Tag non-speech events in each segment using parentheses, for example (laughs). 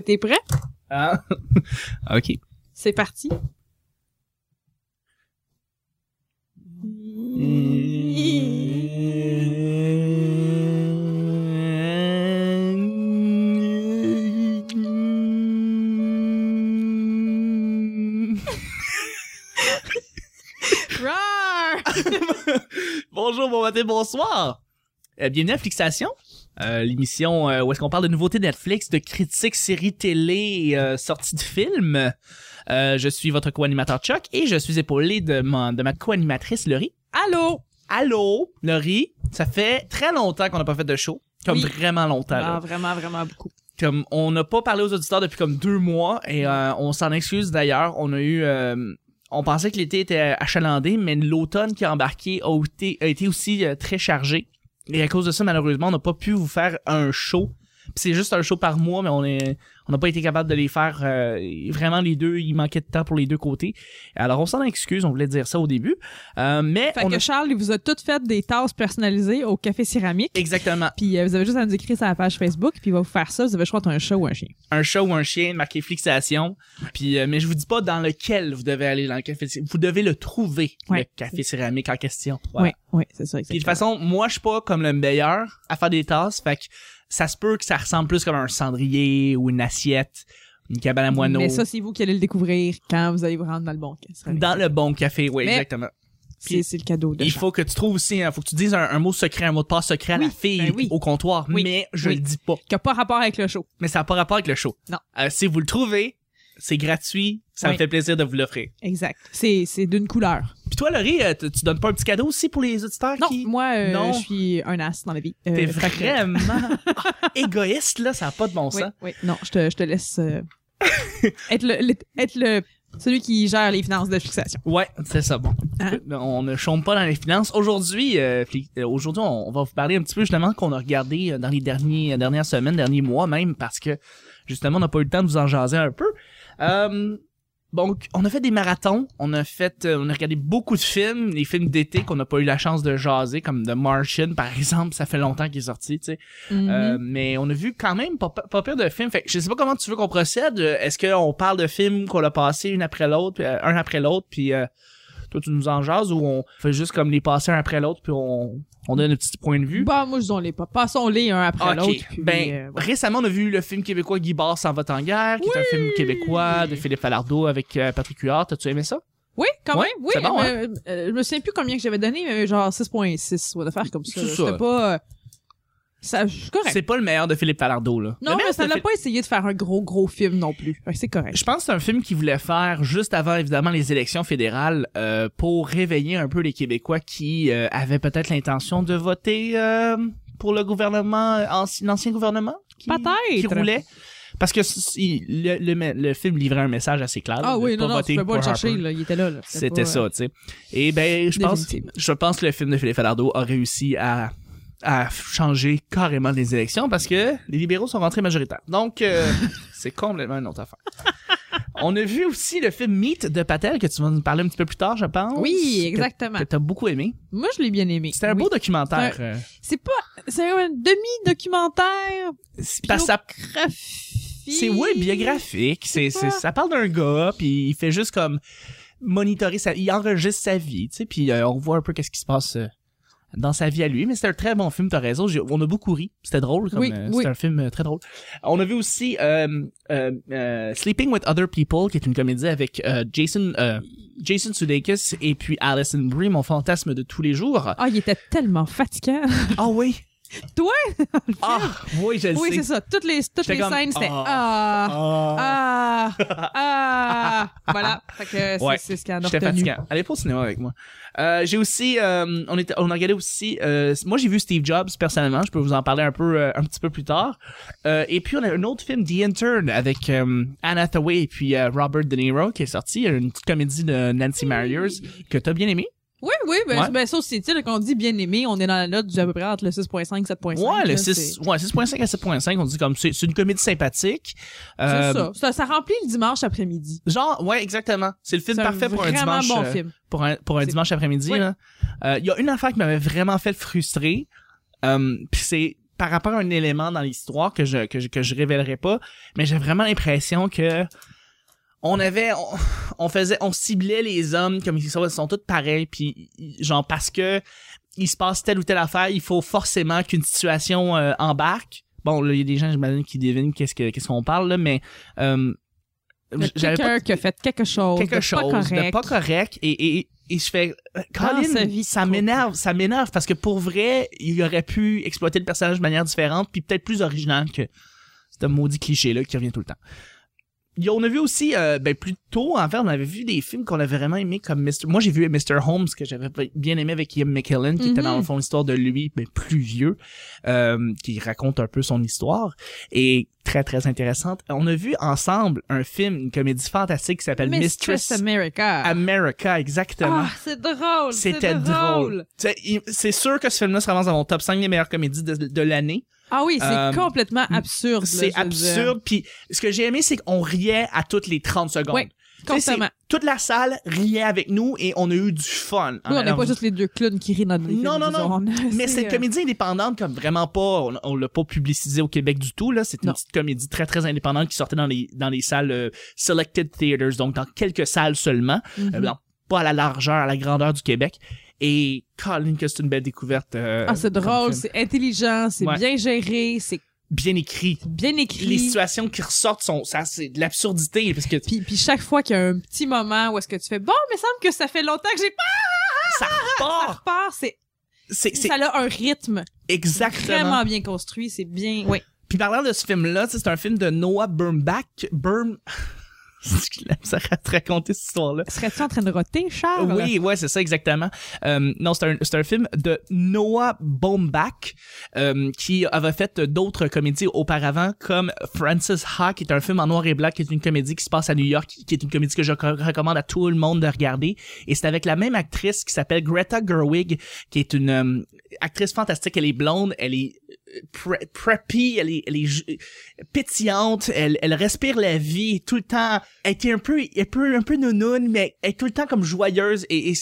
que t'es prêt? Ah. (laughs) ok. C'est parti. (laughs) Bonjour, bon matin, bonsoir. Euh, bienvenue à Flixation, euh, l'émission euh, où est-ce qu'on parle de nouveautés Netflix, de critiques, séries télé, euh, sorties de films. Euh, je suis votre co-animateur Chuck et je suis épaulé de ma, de ma co-animatrice Laurie. Allô? Allô, Laurie. Ça fait très longtemps qu'on n'a pas fait de show. Comme Oui. vraiment longtemps. là. Vraiment, vraiment beaucoup. comme on n'a pas parlé aux auditeurs depuis comme deux mois et on s'en excuse d'ailleurs. On a eu, on pensait que l'été était achalandé, mais l'automne qui a embarqué a été, a été aussi très chargé. Et à cause de ça, malheureusement, on n'a pas pu vous faire un show. C'est juste un show par mois, mais on est, on n'a pas été capable de les faire euh, vraiment les deux. Il manquait de temps pour les deux côtés. Alors on s'en excuse, on voulait dire ça au début, Euh, mais Fait on que a Charles, il vous a toutes fait des tasses personnalisées au café céramique. exactement Puis euh, vous avez juste à nous écrire sur la page Facebook, puis il va vous faire ça. Vous avez le choix entre un chat ou un chien. un chat ou un chien marqué fixation. Puis euh, mais je vous dis pas dans lequel vous devez aller dans le café. Vous devez le trouver Ouais. le café céramique en question. Voilà. Oui, oui, c'est ça, Puis de exactement. toute façon, moi je suis pas comme le meilleur à faire des tasses, fait que ça se peut que ça ressemble plus comme un cendrier ou une assiette, une cabane à moineaux. Mais ça, c'est vous qui allez le découvrir quand vous allez vous rendre dans le bon café dans le bon café, oui, Mais- exactement. C'est c'est le cadeau de Il Charles. faut que tu trouves aussi, hein, faut que tu dises un, un mot secret, un mot de passe secret à la fille ben oui. au comptoir, Oui, mais je le dis pas. Qui a pas rapport avec le show. Mais ça n'a pas rapport avec le show. Non. Euh, si vous le trouvez, c'est gratuit, ça me fait plaisir de vous l'offrir. Exact. C'est c'est d'une couleur. Puis toi, Laurie, euh, tu tu donnes pas un petit cadeau aussi pour les auditeurs Non, qui... moi, euh, Non? je suis un as dans la vie. Euh, T'es vraiment (laughs) ah, égoïste, là, ça n'a pas de bon sens. oui. Non, je te, je te laisse euh, (laughs) être, le, le- être le celui qui gère les finances de fixation. Ouais, c'est ça, bon. Hein? On ne chôme pas dans les finances. Aujourd'hui, euh, aujourd'hui, on, va vous parler un petit peu justement qu'on a regardé dans les derniers, dernières semaines, derniers mois même, parce que justement, on n'a pas eu le temps de vous en jaser un peu. Euh, donc, on a fait des marathons, on a fait, euh, on a regardé beaucoup de films, les films d'été qu'on n'a pas eu la chance de jaser, comme The Martian, par (laughs) exemple, ça fait longtemps qu'il est sorti, tu sais. Mhm. Euh, mais on a vu quand même pas, pas pire de films. Fait que je sais pas comment tu veux qu'on procède. Euh, Est-ce qu'on parle de films qu'on a passés une après l'autre, euh, un après l'autre, puis euh, toi tu nous en jases ou on fait juste comme les passer un après l'autre puis on, on donne un petit point de vue? Bah, moi, je les pas. Passons-les un après l'autre. puis, Ben, euh, récemment, on a vu le film québécois Guy Barre s'en va en guerre, qui est un film québécois de Philippe Falardeau avec euh, Patrick Huard. T'as-tu aimé ça? Oui, quand Ouais, même. Oui, bon, hein? euh, je me souviens plus combien que j'avais donné, mais genre 6.6 ou de faire comme ça. C'était pas. Ça, c'est correct. C'est pas le meilleur de Philippe Falardeau, là. Non, mais ça n'a Phil- pas essayé de faire un gros, gros film non plus. C'est correct. Je pense que c'est un film qu'il voulait faire juste avant, évidemment, les élections fédérales euh, pour réveiller un peu les Québécois qui euh, avaient peut-être l'intention de voter euh, pour le gouvernement, ancien, l'ancien gouvernement qui, Peut-être. qui roulait. Parce que le, le, le film livrait un message assez clair. Ah oui, non, non, tu peux pas le chercher, là. Il était là, là. C'était ça, tu sais. Et ben, je pense, je pense que le film de Philippe Falardeau a réussi à à changer carrément les élections parce que les libéraux sont rentrés majoritaires. Donc, euh, (laughs) c'est complètement une autre affaire. On a vu aussi le film Meet de Patel que tu vas nous parler un petit peu plus tard, je pense. Oui, que- exactement. Que t'as beaucoup aimé. Moi, je l'ai bien aimé. C'était un Oui. beau documentaire. euh, C'est pas. C'est un demi-documentaire. que ça- c'est ouais biographique. C'est, C'est c'est, pas- ça parle d'un gars puis il fait juste comme monitorer sa, il enregistre sa vie, tu sais, puis euh, on voit un peu qu'est-ce qui se passe. euh, dans sa vie à lui, mais c'est un très bon film, t'as raison. On a beaucoup ri, c'était drôle, comme Oui, euh, oui. c'était un film euh, très drôle. On a vu aussi euh, euh, euh, Sleeping with Other People, qui est une comédie avec Jason euh, Jason Sudeikis et puis Alison Brie, mon fantasme de tous les jours. Ah, il était tellement fatigant. Ah oui. Toi? (laughs) Ah oui, je le oui, sais. c'est ça. Toutes les, toutes J'étais les comme, scènes, c'était ah. ah, ah, ah. (laughs) Voilà. Fait que c'est Ouais, c'est ce qu'il y en a J'étais retenu. fatiguant. Allez pas au cinéma avec moi. Euh, j'ai aussi, euh, on, était, on a regardé aussi, euh, moi j'ai vu Steve Jobs personnellement, je peux vous en parler un peu, euh, un petit peu plus tard. Euh, et puis on a un autre film, The Intern, avec euh, Anne Hathaway et puis euh, Robert De Niro qui est sorti, une petite comédie de Nancy Meyers que t'as bien aimé. Oui, oui, ben, Ouais. ben ça aussi, tu sais, quand on dit bien aimé, on est dans la note du à peu près entre le 6.5 et 7.5. Ouais, le là, 6, c'est- ouais, 6.5 à 7.5, on dit comme c'est c'est une comédie sympathique. Euh, C'est ça. ça. Ça remplit le dimanche après-midi. Genre, ouais, exactement. C'est le film parfait pour un vraiment dimanche. bon euh, film. pour un, pour un dimanche après-midi. Oui. là. Euh, Il y a une affaire qui m'avait vraiment fait frustrer. Euh, puis c'est par rapport à un élément dans l'histoire que je, que je, que je révélerai pas, mais j'ai vraiment l'impression que on avait, on, (laughs) on faisait, on ciblait les hommes comme ils sont, ils sont tous pareils, puis genre parce que il se passe telle ou telle affaire, il faut forcément qu'une situation euh, embarque. Bon, là, il y a des gens, j'imagine, qui devinent qu'est-ce que qu'est-ce qu'on parle, là, mais euh, Quelqu'un qui a fait quelque chose quelque de chose pas correct. de pas correct et, et, et je fais euh, Colin, vie ça m'énerve ça m'énerve parce que pour vrai il aurait pu exploiter le personnage de manière différente puis peut-être plus originale que ce maudit cliché là qui revient tout le temps on a vu aussi euh, ben plus tôt en fait on avait vu des films qu'on avait vraiment aimé comme Mr. moi j'ai vu Mr. Holmes que j'avais bien aimé avec Ian McKellen qui était Mhm. dans le fond l'histoire de lui mais plus vieux euh, qui raconte un peu son histoire et très très intéressante on a vu ensemble un film une comédie fantastique qui s'appelle Mistress America. America, exactement. Ah, c'est drôle. C'était drôle. C'est sûr que ce film-là se ramasse dans mon top 5 des meilleures comédies de, de l'année. Ah oui, c'est Euh, complètement absurde. C'est absurde. Puis ce que j'ai aimé, c'est qu'on riait à toutes les 30 secondes. C'est- Constamment. Toute la salle riait avec nous et on a eu du fun. Oui, on n'est pas juste les deux clowns qui rient dans les Non, films, non, non. (laughs) disons. Mais c'est, cette euh, comédie indépendante, comme vraiment pas, on, on l'a pas publicisé au Québec du tout, là. C'est une Non. petite comédie très, très indépendante qui sortait dans les, dans les salles euh, Selected Theaters, donc dans quelques salles seulement. mhm. Euh, non, pas à la largeur, à la grandeur du Québec. Et Colin, que c'est une belle découverte. euh, Ah, c'est drôle, film. c'est intelligent, c'est Ouais. bien géré, c'est bien écrit. bien écrit. Les situations qui ressortent sont, ça, c'est de l'absurdité parce que Puis, puis chaque fois qu'il y a un petit moment où est-ce que tu fais bon, mais il semble que ça fait longtemps que j'ai pas ça ça repart. repart, c'est C'est, c'est ça a un rythme exactement. vraiment bien construit, c'est bien. Oui. Puis parlant de ce film-là, tu sais, c'est un film de Noah Baumbach. Burm, (laughs) ça te raconter cette histoire-là. Serais-tu en train de roter, Charles? Oui, ouais, c'est ça exactement. Euh, non, c'est un, c'est un film de Noah Baumbach euh, qui avait fait d'autres comédies auparavant, comme Francis Ha, qui est un film en noir et blanc, qui est une comédie qui se passe à New York, qui est une comédie que je co- recommande à tout le monde de regarder. Et c'est avec la même actrice qui s'appelle Greta Gerwig, qui est une euh, actrice fantastique. Elle est blonde, elle est pre- preppy, elle est, elle est pétillante, elle, elle respire la vie tout le temps. Elle était un peu, un peu, un peu nounoune, mais elle est tout le temps comme joyeuse et,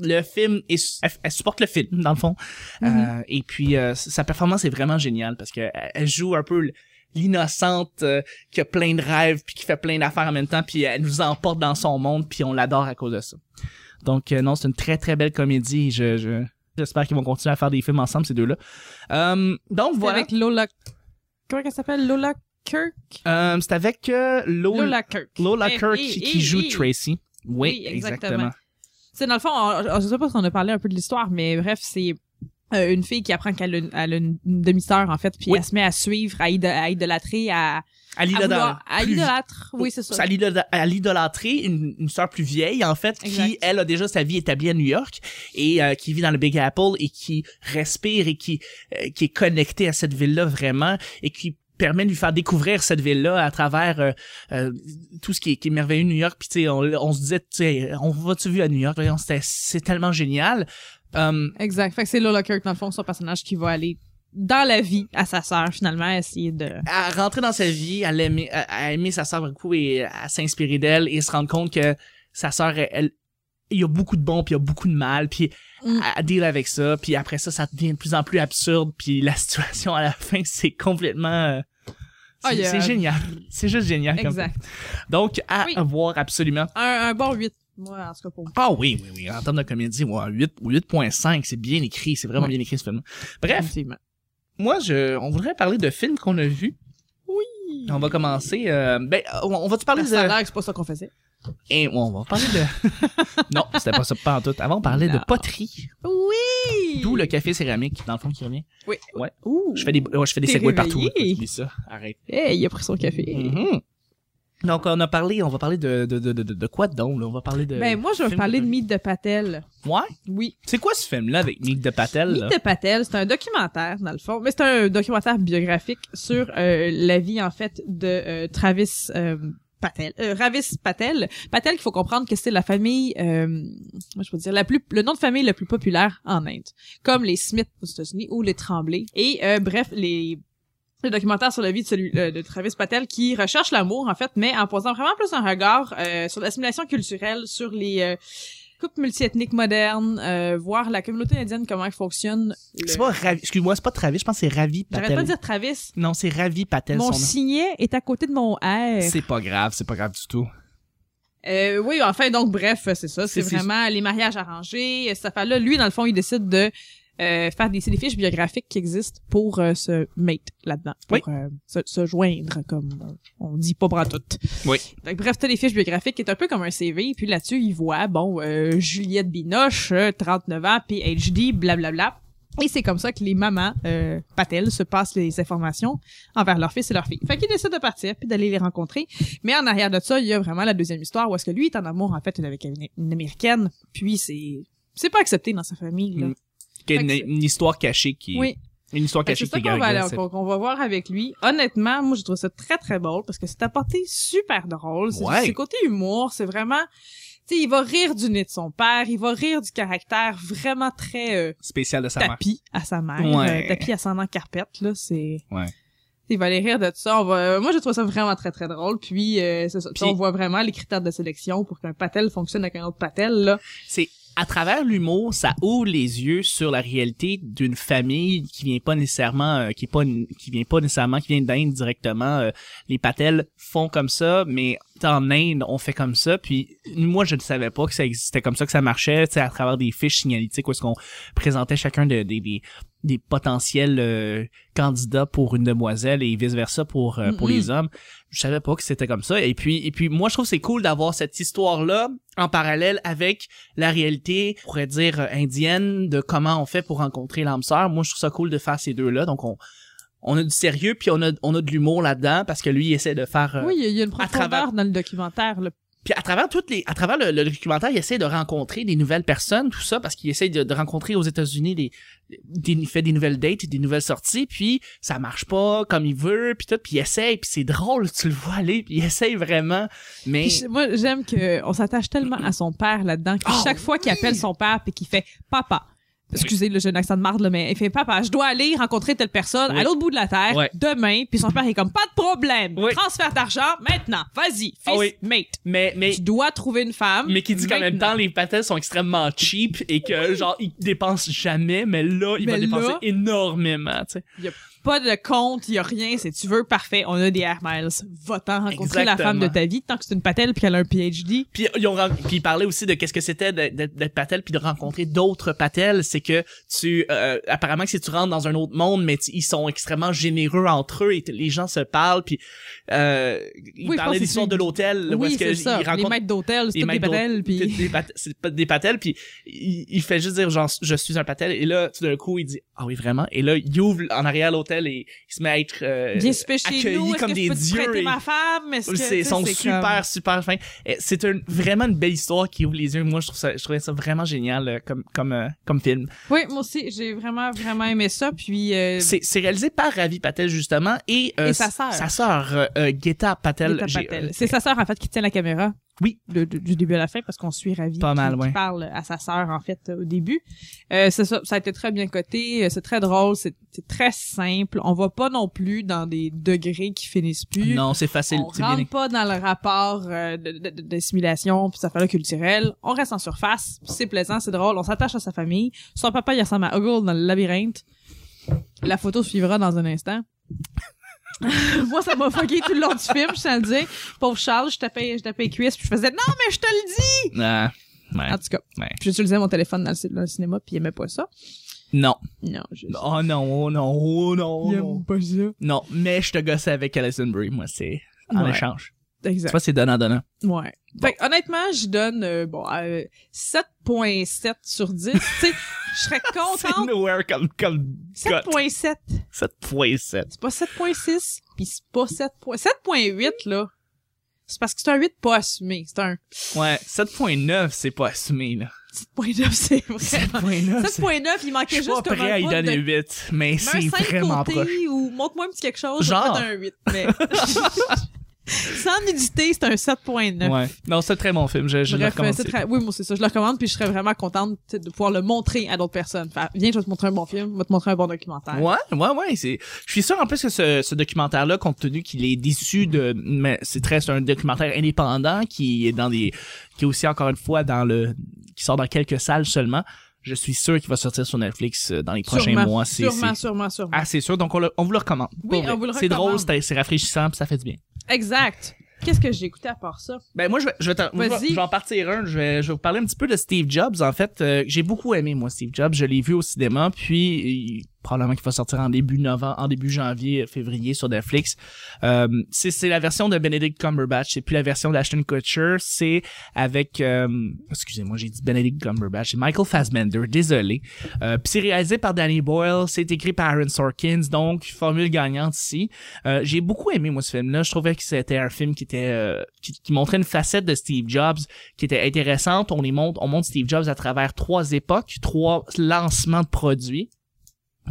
le film, est, elle, elle supporte le film dans le fond. Euh, et puis euh, sa performance est vraiment géniale parce que elle- elle joue un peu l'innocente euh, qui a plein de rêves puis qui fait plein d'affaires en même temps puis elle nous emporte dans son monde puis on l'adore à cause de ça. Donc euh, non, c'est une très très belle comédie. Je, je j'espère qu'ils vont continuer à faire des films ensemble ces deux-là. Euh, donc voilà. avec Lola. Comment elle s'appelle? Lola Kirk? Euh, c'est avec euh, Lola, Lola Kirk. Lola Eh, Kirk eh, qui, eh, qui joue eh. Tracy. Oui, Oui, exactement. exactement. C'est dans le fond, on- on- je sais pas si on a parlé un peu de l'histoire, mais bref, c'est une fille qui apprend qu'elle a, une- demi-sœur en fait, puis Oui. elle se met à suivre, à, idol- à idolâtrer, à, À l'idolâtre- plus-. Oui, c'est ça. à l'idolâ- à l'idolâtrer une, une sœur plus vieille en fait qui Exact. elle a déjà sa vie établie à New York et euh, qui vit dans le Big Apple et qui respire et qui euh, qui est connectée à cette ville là vraiment et qui permet de lui faire découvrir cette ville-là à travers euh, euh, tout ce qui est, qui est merveilleux New York. Puis tu sais, on, on se disait, tu sais, on va-tu vu à New York? C'est tellement génial. Um, Exact. Fait que c'est Lola Kirk, dans le fond, son personnage qui va aller dans la vie à sa sœur, finalement, essayer de... à rentrer dans sa vie, à l'aimer, à, à aimer sa sœur beaucoup et à s'inspirer d'elle et se rendre compte que sa sœur, elle, il y a beaucoup de bon puis il y a beaucoup de mal puis Mm. à, à deal avec ça puis après ça ça devient de plus en plus absurde puis la (laughs) situation à la fin c'est complètement euh, Ah, c'est y a- génial c'est juste génial comme Exact. donc à Oui. voir absolument Un, un bon 8. Moi, en tout cas, pour ah oui oui oui en termes de comédie ouais, 8 ou 8.5 c'est bien écrit c'est vraiment bien écrit ce film bref. Moi je on voudrait parler de films qu'on a vus Oui. on va commencer euh, ben on, on va-tu parler de Ça a l'air que c'est pas ça qu'on faisait. Et on va parler de. (laughs) non, c'était pas ça, pas en tout. Avant, on parlait de poterie. Oui! D'où le café céramique, dans le fond, qui revient. Oui. Ouais. Ouh. Je fais des, ouais, je fais des segways partout. réveillé. Oublie ça. Arrête. Hey, il a pris son café. Mhm. Donc, on a parlé, on va parler de, de, de, de, de quoi donc, là? On va parler de. Ben, moi, je vais parler de Meet de Patel. Ouais? Oui. C'est quoi ce film-là avec Nick de Patel, là? Meet de Patel, c'est un documentaire, dans le fond. Mais c'est un documentaire biographique sur euh, la vie, en fait, de euh, Travis euh, Patel. Euh, Ravis Patel. Patel, qu'il faut comprendre que c'est la famille, euh, moi je peux dire, la plus, le nom de famille le plus populaire en Inde. Comme les Smith aux États-Unis ou les Tremblay. Et euh, bref, les le documentaire sur la vie de celui euh, de Travis Patel qui recherche l'amour en fait mais en posant vraiment plus un regard euh, sur l'assimilation culturelle sur les euh, couple multiethnique moderne, euh, voir la communauté indienne comment elle fonctionne. Le- C'est pas Ravi, excuse-moi, c'est pas Travis, je pense que c'est Ravi J'arrête Patel. pas de dire Travis. Non, c'est Ravi Patel Mon son nom. signet est à côté de mon R. C'est pas grave, c'est pas grave du tout. Euh, oui, enfin, donc, bref, c'est ça. C'est- vraiment les mariages arrangés. Cette affaire-là, lui, dans le fond, il décide de euh, faire des, c'est des fiches biographiques qui existent pour euh, se mate là-dedans. Pour euh, se, se joindre, comme euh, on dit pas pour tout. Oui. Que bref, t'as les fiches biographiques qui est un peu comme un CV. Puis là-dessus, il voit, bon, euh, Juliette Binoche, euh, 39 ans, PhD, blablabla. Et c'est comme ça que les mamans euh, Patel se passent les informations envers leur fils et leur fille. Fait qu'ils décident de partir puis d'aller les rencontrer. Mais en arrière de ça, il y a vraiment la deuxième histoire où est-ce que lui est en amour en fait avec une, une américaine. Puis c'est c'est pas accepté dans sa famille. Là. Fait une, une histoire cachée qui Oui. une histoire cachée qui est qu'on va, aller- va voir avec lui. Honnêtement, moi, je trouve ça très, très drôle parce que c'est apporté super drôle. C'est Ouais. c'est côté humour. C'est vraiment... Tu sais, il va rire du nez de son père. Il va rire du caractère vraiment très euh, spécial de sa mère. tapis à sa mère. Ouais. Euh, tapis ascendant carpette, là. C'est... Ouais. Il va aller rire de ça. On va... Moi, je trouve ça vraiment très, très drôle. Puis, euh, c'est ça. Puis- on voit vraiment les critères de sélection pour qu'un patel fonctionne avec un autre patel, là. C'est à travers l'humour, ça ouvre les yeux sur la réalité d'une famille qui vient pas nécessairement, euh, qui est pas, qui vient pas nécessairement, qui vient d'Inde directement. euh, les patels font comme ça, mais en Inde, on fait comme ça. Puis moi, je ne savais pas que ça existait comme ça, que ça marchait, tu sais, à travers des fiches signalétiques où est-ce qu'on présentait chacun de- des potentiels euh, candidats pour une demoiselle et vice versa pour euh, pour Mhm. les hommes. Je savais pas que c'était comme ça. Et puis et puis moi, je trouve que c'est cool d'avoir cette histoire là en parallèle avec la réalité, on pourrait dire euh, indienne de comment on fait pour rencontrer l'âme sœur. Moi, je trouve ça cool de faire ces deux là. Donc on on a du sérieux puis on a on a de l'humour là-dedans parce que lui il essaie de faire euh, oui, il y a- une profondeur travers- dans le documentaire, là. puis à travers toutes les, à travers le, le documentaire, il essaie de rencontrer des nouvelles personnes, tout ça, parce qu'il essaie de, de rencontrer aux États-Unis des, des, il fait des nouvelles dates, des nouvelles sorties, puis ça marche pas comme il veut, puis tout, puis il essaye, puis c'est drôle, tu le vois aller, puis il essaye vraiment, mais Puis moi, j'aime que on s'attache tellement à son père là-dedans que Oh, chaque fois qu'il appelle son père puis qu'il fait papa. Excusez, là, j'ai un accent de marde, là, mais il fait papa, je dois aller rencontrer telle personne Oui. à l'autre bout de la terre Ouais. demain, puis son père est comme pas de problème, Oui. transfert d'argent maintenant, vas-y, fils, Ah oui. mate. mais mais Tu dois trouver une femme. mais qui dit qu'en même temps les patelles sont extrêmement cheap et que genre ils dépensent jamais, mais là il va dépenser énormément, tu sais. Pas de compte, il y a rien, c'est tu veux parfait, on a des air miles. Va-t'en rencontrer la femme de ta vie tant que c'est une patelle puis qu'elle a un PhD. Puis ils ont puis ils parlaient aussi de qu'est-ce que c'était d'être d'être- d'être patel puis de rencontrer d'autres patels, c'est que tu euh, apparemment que si tu rentres dans un autre monde mais tu- ils sont extrêmement généreux entre eux et les gens se parlent. Puis euh, ils Oui, de l'histoire de l'hôtel où Oui, c'est ça. ils Les rencontrent maîtres d'hôtel, c'est les des d'hôtel, puis des, pat- des patels puis il, il fait juste dire genre je suis un patel et là tout d'un coup il dit ah oui vraiment et là il ouvre en arrière l'hôtel et il se met à être euh, chez accueilli nous, comme que des je peux dieux et- ma femme? C'est c'est super comme- super fins. Et C'est un, vraiment une belle histoire qui ouvre les yeux. Moi je trouve ça je trouvais ça vraiment génial euh, comme comme euh, comme film. Oui, moi aussi, j'ai vraiment, vraiment aimé ça. Puis, euh, C'est réalisé par Ravi Patel justement et, euh, Et sa sœur. Sa sœur euh, euh, Guetta Patel. Patel. euh, C'est sa sœur, en fait, qui tient la caméra. Oui. De- de- du début à la fin, parce qu'on suit Ravi. Pas qui- mal, qui ouais. parle à sa sœur, en fait, au début. Euh, c'est ça, ça a été très bien coté. euh, C'est très drôle. C'est très simple. On va pas non plus dans des degrés qui finissent plus. Non, c'est facile, on c'est bien. rentre pas dans le rapport euh, de, de, de- d'assimilation puis ça fait là culturel. On reste en surface, c'est plaisant, c'est drôle, on s'attache à sa famille. Son papa il ressemble à Huggle dans le labyrinthe. La photo suivra dans un instant. (laughs) Moi, ça m'a fucké tout le long du film, je tiens à le dire. Pauvre Charles, je tapais, je tapais les cuisses, puis je faisais « Non, mais je te le dis! Ah, ouais, » En tout cas, ouais. puis j'utilisais mon téléphone dans le, ci- dans le cinéma, puis il aimait pas ça. Non. Non, je... Oh non, oh non, oh non. il non. aime pas ça. Non, mais je te gossais avec Alison Brie, moi, c'est en Ouais. échange. Tu Exact. vois, c'est donnant-donnant. Ouais. Fait que, honnêtement, je donne euh, bon euh, 7.7 sur 10. tu sais, je serais (laughs) C'est contente. nowhere comme, comme cote. 7.7. 7.7. C'est pas 7.6, puis c'est pas 7. 7.8 là. C'est parce que c'est un 8 pas assumé. C'est un Ouais, 7.9, c'est pas assumé, là. 7.9, c'est (laughs) vraiment. 7.9, c'est... 7.9, il Je manquait suis pas juste comme prêt un à y bout donner de... 8, mais c'est un 5 vraiment côté, proche. ou montre-moi un petit quelque chose, Genre. Genre. un 8, mais... (laughs) Sans nudité, c'est un 7.9. Ouais. Non, c'est un très bon film, je, je le Bref, recommande. c'est très... Oui, moi, c'est ça. Je le recommande, puis je serais vraiment contente de pouvoir le montrer à d'autres personnes. Viens, je vais te montrer un bon film, je vais te montrer un bon documentaire. Ouais, ouais, ouais. C'est. Je suis sûr en plus que ce, ce documentaire-là, compte tenu qu'il est déçu de, mais c'est très, c'est un documentaire indépendant qui est dans des, qui est aussi encore une fois dans le, qui sort dans quelques salles seulement. Je suis sûr qu'il va sortir sur Netflix euh, dans les prochains Sûrement, mois. C'est Sûrement, c'est sûrement, sûrement. assez sûr. Donc, on, le- on vous le recommande. Oui, on vous le C'est drôle, recommande. c'est c'est rafraîchissant, puis ça fait du bien. Exact. Qu'est-ce que j'ai écouté à part ça? Ben moi je vais je vais, je vais- je vais en partir un, je vais je vais vous parler un petit peu de Steve Jobs en fait, euh, j'ai beaucoup aimé moi Steve Jobs, je l'ai vu au cinéma puis il- probablement qu'il va sortir en début novembre, en début janvier, février sur Netflix. Euh, c'est la version de Benedict Cumberbatch, c'est plus la version d'Ashton Kutcher, c'est avec euh, excusez-moi, j'ai dit Benedict Cumberbatch, c'est Michael Fassbender, désolé. Euh, puis c'est réalisé par Danny Boyle, c'est écrit par Aaron Sorkins, donc formule gagnante ici. Euh, j'ai beaucoup aimé moi ce film-là. Je trouvais que c'était un film qui était euh, qui, qui montrait une facette de Steve Jobs qui était intéressante. On les montre, on montre Steve Jobs à travers trois époques, trois lancements de produits.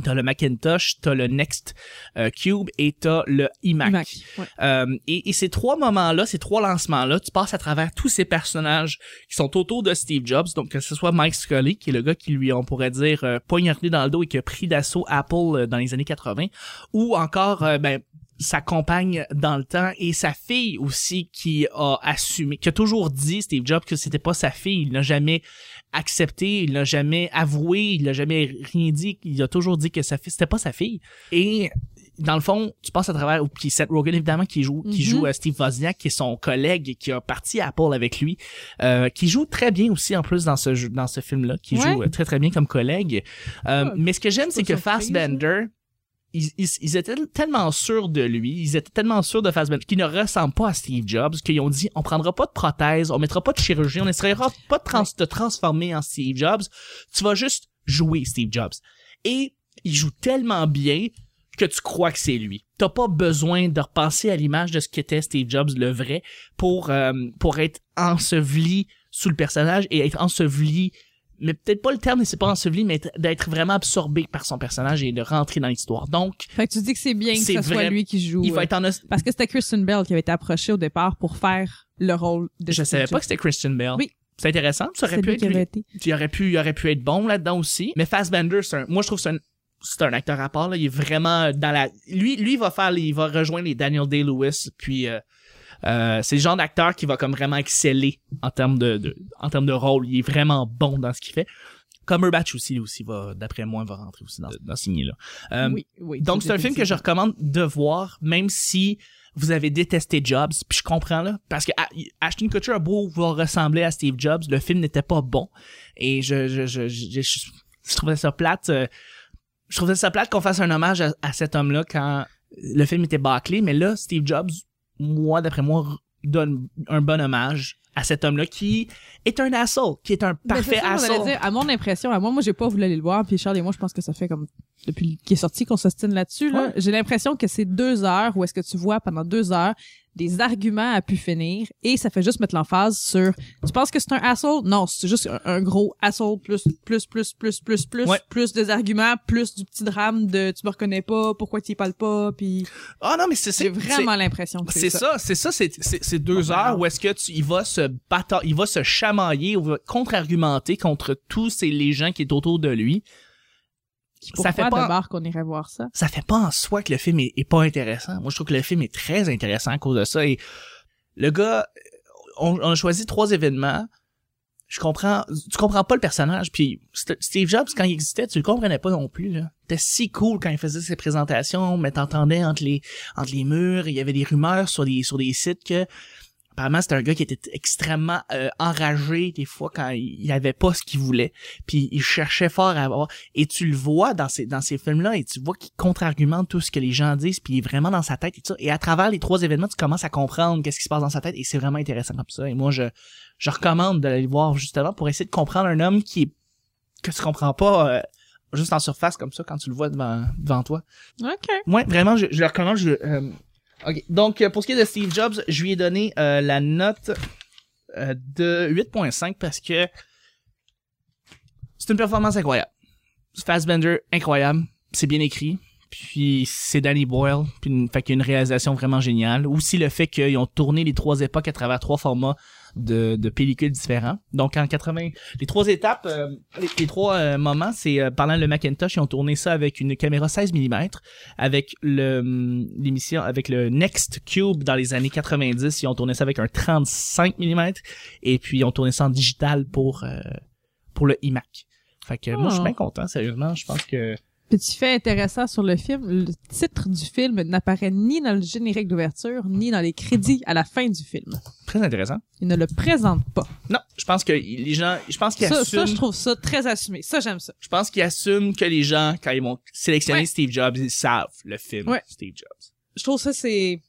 T'as le Macintosh, t'as le Next euh, Cube et t'as le iMac. Mac. Ouais. Euh, et, et ces trois moments-là, ces trois lancements-là, tu passes à travers tous ces personnages qui sont autour de Steve Jobs. Donc, que ce soit Mike Scully, qui est le gars qui lui, on pourrait dire, euh, poignardé dans le dos et qui a pris d'assaut Apple euh, dans les années 80, ou encore, euh, ben, sa compagne dans le temps et sa fille aussi qui a assumé, qui a toujours dit Steve Jobs que c'était pas sa fille. Il n'a jamais accepté, il n'a jamais avoué, il n'a jamais rien dit. Il a toujours dit que sa fille, c'était pas sa fille. Et dans le fond, tu passes à travers, puis Seth Rogen évidemment qui joue, qui Mhm. joue euh, Steve Wozniak, qui est son collègue qui a parti à Apple avec lui, euh, qui joue très bien aussi en plus dans ce jeu, dans ce film-là, qui Ouais. joue euh, très très bien comme collègue. Euh, Ah, mais ce que j'aime, c'est que Fassbender, ils, étaient tellement sûrs de lui, ils étaient tellement sûrs de Fassbender qu'ils ne ressemblent pas à Steve Jobs, qu'ils ont dit on prendra pas de prothèse, on mettra pas de chirurgie, on n'essayera pas de te transformer en Steve Jobs, tu vas juste jouer Steve Jobs. Et il joue tellement bien que tu crois que c'est lui. T'as pas besoin de repenser à l'image de ce qu'était Steve Jobs, le vrai, pour, euh, pour être enseveli sous le personnage et être enseveli mais peut-être pas le terme, mais c'est pas enseveli, mais être- d'être vraiment absorbé par son personnage et de rentrer dans l'histoire. Donc, Fait que tu dis que c'est bien que ce soit vrai- lui qui joue. il va euh, être en Parce que c'était Kristen Bell qui avait été approchée au départ pour faire le rôle de Je savais pas que c'était Christian Bale. Oui. C'est intéressant, ça aurait pu être avait été. il aurait pu il aurait pu être bon là-dedans aussi mais Fassbender c'est un moi je trouve que c'est un c'est un acteur à part là il est vraiment dans la lui lui il va faire les- il va rejoindre les Daniel Day Lewis puis euh, euh, c'est le genre d'acteur qui va comme vraiment exceller en termes de, de en termes de rôle. Il est vraiment bon dans ce qu'il fait. Cumberbatch aussi lui aussi va d'après moi va rentrer aussi dans, dans ce là Euh, oui, oui. donc c'est un film que je recommande de voir, même si vous avez détesté Jobs, puis je comprends là, parce que A- Ashton Kutcher a beau vouloir ressembler à Steve Jobs, le film n'était pas bon, et je je je je, je, je trouvais ça plate, euh, je trouvais ça plate qu'on fasse un hommage à, à cet homme-là quand le film était bâclé, mais là Steve Jobs, moi d'après moi, donne un bon hommage à cet homme-là qui est un asshole, qui est un Ben, parfait c'est ça, on allait asshole. dire, à mon impression, à moi, moi, j'ai pas voulu aller le voir, puis Charles et moi, je pense que ça fait comme, depuis qu'il est sorti qu'on s'ostine là-dessus, là. Ouais. J'ai l'impression que c'est deux heures où est-ce que tu vois pendant deux heures des arguments à pu finir et ça fait juste mettre l'emphase sur, tu penses que c'est un asshole? Non, c'est juste un, un gros asshole plus, plus, plus, plus, plus, plus, Ouais. plus des arguments, plus du petit drame de tu me reconnais pas, pourquoi tu y parles pas, puis Ah non mais c'est j'ai c'est vraiment l'impression que C'est ça, c'est ça, c'est c'est- deux heures où est-ce que tu, il va se battre, il va se chamailler, ou va contre-argumenter contre tous ces les gens qui est autour de lui. Pourquoi ça fait pas, qu'on irait voir ça? ça fait pas en soi que le film est, est pas intéressant. Moi, je trouve que le film est très intéressant à cause de ça. Et le gars, on, on a choisi trois événements. Je comprends, tu comprends pas le personnage. Puis St- Steve Jobs, quand il existait, tu le comprenais pas non plus. Là. C'était si cool quand il faisait ses présentations, mais t'entendais entre les entre les murs. Il y avait des rumeurs sur des sur des sites que apparemment c'était un gars qui était extrêmement euh, enragé des fois quand il, avait pas ce qu'il voulait. Puis il cherchait fort à avoir. Et tu le vois dans ces dans ces films-là et tu vois qu'il contre-argumente tout ce que les gens disent. Puis il est vraiment dans sa tête et tout ça. Et à travers les trois événements, tu commences à comprendre qu'est-ce qui se passe dans sa tête et c'est vraiment intéressant comme ça. Et moi, je je recommande d'aller le voir justement pour essayer de comprendre un homme qui est que tu comprends pas euh, juste en surface comme ça quand tu le vois devant devant toi. OK. Ouais, vraiment, je, je le recommande. Je, euh, ok. Donc, euh, pour ce qui est de Steve Jobs, je lui ai donné euh, la note euh, de 8.5 parce que c'est une performance incroyable. Fassbender, incroyable. C'est bien écrit. Puis c'est Danny Boyle. Puis fait qu'il une réalisation vraiment géniale. Aussi le fait qu'ils ont tourné les trois époques à travers trois formats de, de pellicules différents. Donc en 80, les trois étapes, euh, les, les trois euh, moments, c'est euh, pendant le Macintosh, ils ont tourné ça avec une caméra 16 mm, avec le hum, l'émission avec le Next Cube dans les années 90, ils ont tourné ça avec un 35 mm et puis ils ont tourné ça en digital pour euh, pour le iMac. Fait que moi, je suis Oh. bien content, sérieusement. Je pense que... Petit fait intéressant sur le film, le titre du film n'apparaît ni dans le générique d'ouverture, ni dans les crédits à la fin du film. Très intéressant. Il ne le présente pas. Non, je pense que les gens... Je pense qu'ils Ça, assument... ça, je trouve ça très assumé. Ça, j'aime ça. je pense qu'ils assument que les gens, quand ils vont sélectionner Ouais. Steve Jobs, ils savent le film Ouais. Steve Jobs. Je trouve ça, c'est...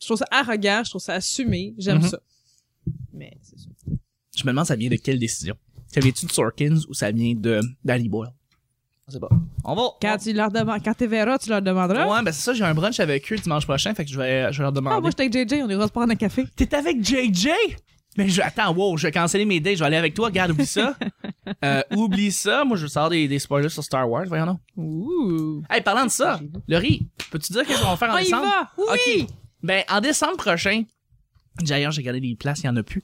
Je trouve ça arrogant, je trouve ça assumé. J'aime Mhm. ça. Mais c'est ça. Je me demande ça vient de quelle décision? Ça vient-tu de Sorkins ou ça vient de Danny Boyle? Je sais pas. On va. Quand tu leur demandes, quand tu verras, tu leur demanderas. Ouais, ben c'est ça, j'ai un brunch avec eux dimanche prochain, fait que je vais, je vais leur demander. Ah, moi, j'étais avec JJ, on ira se prendre un café. T'es avec JJ? Mais je, attends, wow, je vais canceller mes dates, je vais aller avec toi, regarde, oublie ça. (laughs) euh, oublie ça, moi je sors des, des spoilers sur Star Wars, voyons non. Ouh. Hey, parlant de ça, Laurie, peux-tu dire qu'est-ce qu'on va faire en On y décembre? va! Oui! Ben, en décembre prochain, d'ailleurs, j'ai regardé les places, il y en a plus.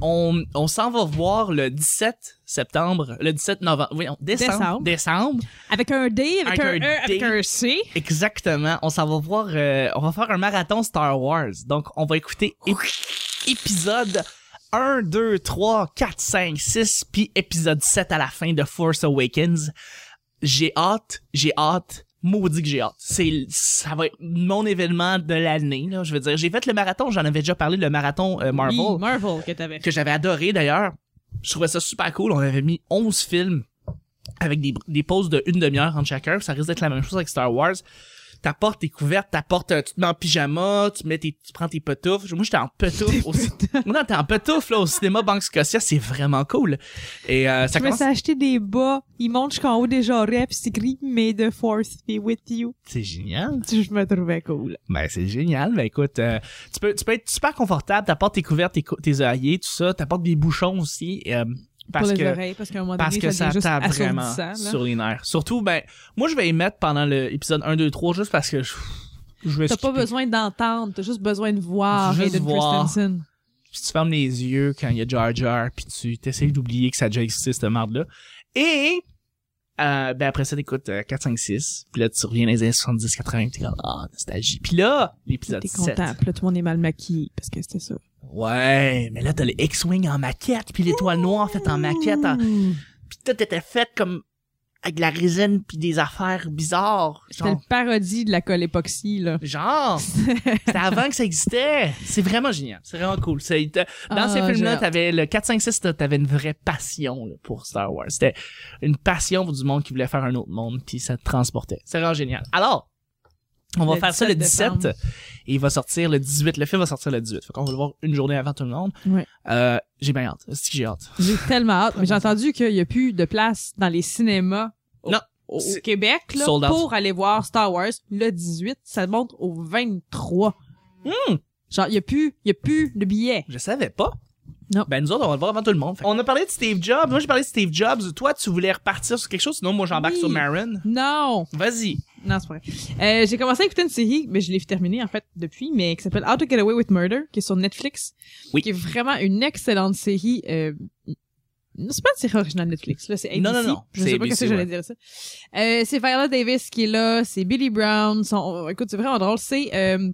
On, on s'en va voir le 17 septembre, le 17 novembre, voyons, décembre, Décembre. décembre, Avec un D, avec, Avec un, un E, avec D. un C. exactement. On s'en va voir, euh, on va faire un marathon Star Wars. Donc, on va écouter ép- épisode 1, 2, 3, 4, 5, 6, puis épisode 7 à la fin de Force Awakens. J'ai hâte, j'ai hâte, maudit que j'ai hâte. C'est, ça va être mon événement de l'année, là. Je veux dire, j'ai fait le marathon, j'en avais déjà parlé, le marathon euh, Marvel, Oui, Marvel que t'avais que j'avais adoré d'ailleurs. Je trouvais ça super cool. On avait mis 11 films avec des, des pauses de une demi-heure entre chacun. Ça risque d'être la même chose avec Star Wars. Ta porte est couverte, ta porte, euh, tu te mets en pyjama, tu mets tes, tu prends tes petoufles. Moi, j'étais en petoufles au Non, t'es en petoufles, là, au cinéma Banque Scotia, c'est vraiment cool. Et, euh, ça Je me commence, suis acheté des bas, ils montent jusqu'en haut des jarrets, puis c'est écrit « May the force be with you c'est génial. ». Je me trouvais cool. Ben, c'est génial. Ben, écoute, euh, tu peux, tu peux être super confortable, ta porte est couverte, tes, tes œillets, tout ça, ta porte des bouchons aussi, euh, parce Pour les que, oreilles, parce un moment parce donné, que ça ça tape vraiment là. sur les nerfs. Surtout, ben, moi, je vais y mettre pendant l'épisode 1, 2, 3, juste parce que je, je vais T'as pas besoin d'entendre, t'as juste besoin de voir Hayden voir. Christensen. Puis tu fermes les yeux quand il y a Jar Jar, puis tu t'essayes d'oublier que ça a déjà existé, cette merde-là. Et, euh, ben après ça, t'écoutes euh, 4, 5, 6, puis là, tu reviens dans les années 70, 80, pis t'es comme, ah, nostalgie. Puis là, l'épisode T'es 7. content, puis là, tout le monde est mal maquillé, parce que c'était ça. Ouais, mais là, t'as les X-Wing en maquette, puis l'étoile noire faite en maquette, en- puis tout était fait comme avec de la résine puis des affaires bizarres. C'était Genre, le parodie de la colle époxy, là. genre (laughs) c'était avant que ça existait. C'est vraiment génial. C'est vraiment cool. C'est- dans Ah, ces films-là, j'ai hâte. t'avais le 4, 5, 6, t'as- t'avais une vraie passion là, pour Star Wars. C'était une passion pour du monde qui voulait faire un autre monde, puis ça te transportait. C'est vraiment génial. Alors, on va Le faire ça le 17 17 et il va sortir le 18. Le film va sortir le 18. Fait qu'on va le voir une journée avant tout le monde. Euh, j'ai bien hâte. C'est que j'ai hâte. J'ai tellement hâte, mais j'ai (laughs) entendu qu'il y a plus de place dans les cinémas au, Non, Québec là, pour aller voir Star Wars le 18. Ça monte au 23. Hmm. Genre, il y a plus, il y a plus de billets. Je savais pas. Non. Ben, nous autres, on va le voir avant tout le monde. Fait- On a parlé de Steve Jobs. Moi, j'ai parlé de Steve Jobs. Toi, tu voulais repartir sur quelque chose. Sinon, moi, j'embarque Oui. sur Marin. Non! Vas-y. Non, c'est pas vrai. Euh, j'ai commencé à écouter une série, mais je l'ai terminée en fait depuis, mais qui s'appelle How to Get Away with Murder, qui est sur Netflix. Oui. Qui est vraiment une excellente série. Euh, non, c'est pas une série originale Netflix, là, c'est ABC. Non, non, non, Je c'est sais pas qu'est-ce que j'allais dire ça. Euh, c'est Viola Davis qui est là, c'est Billy Brown. Son, écoute, c'est vraiment drôle. C'est euh,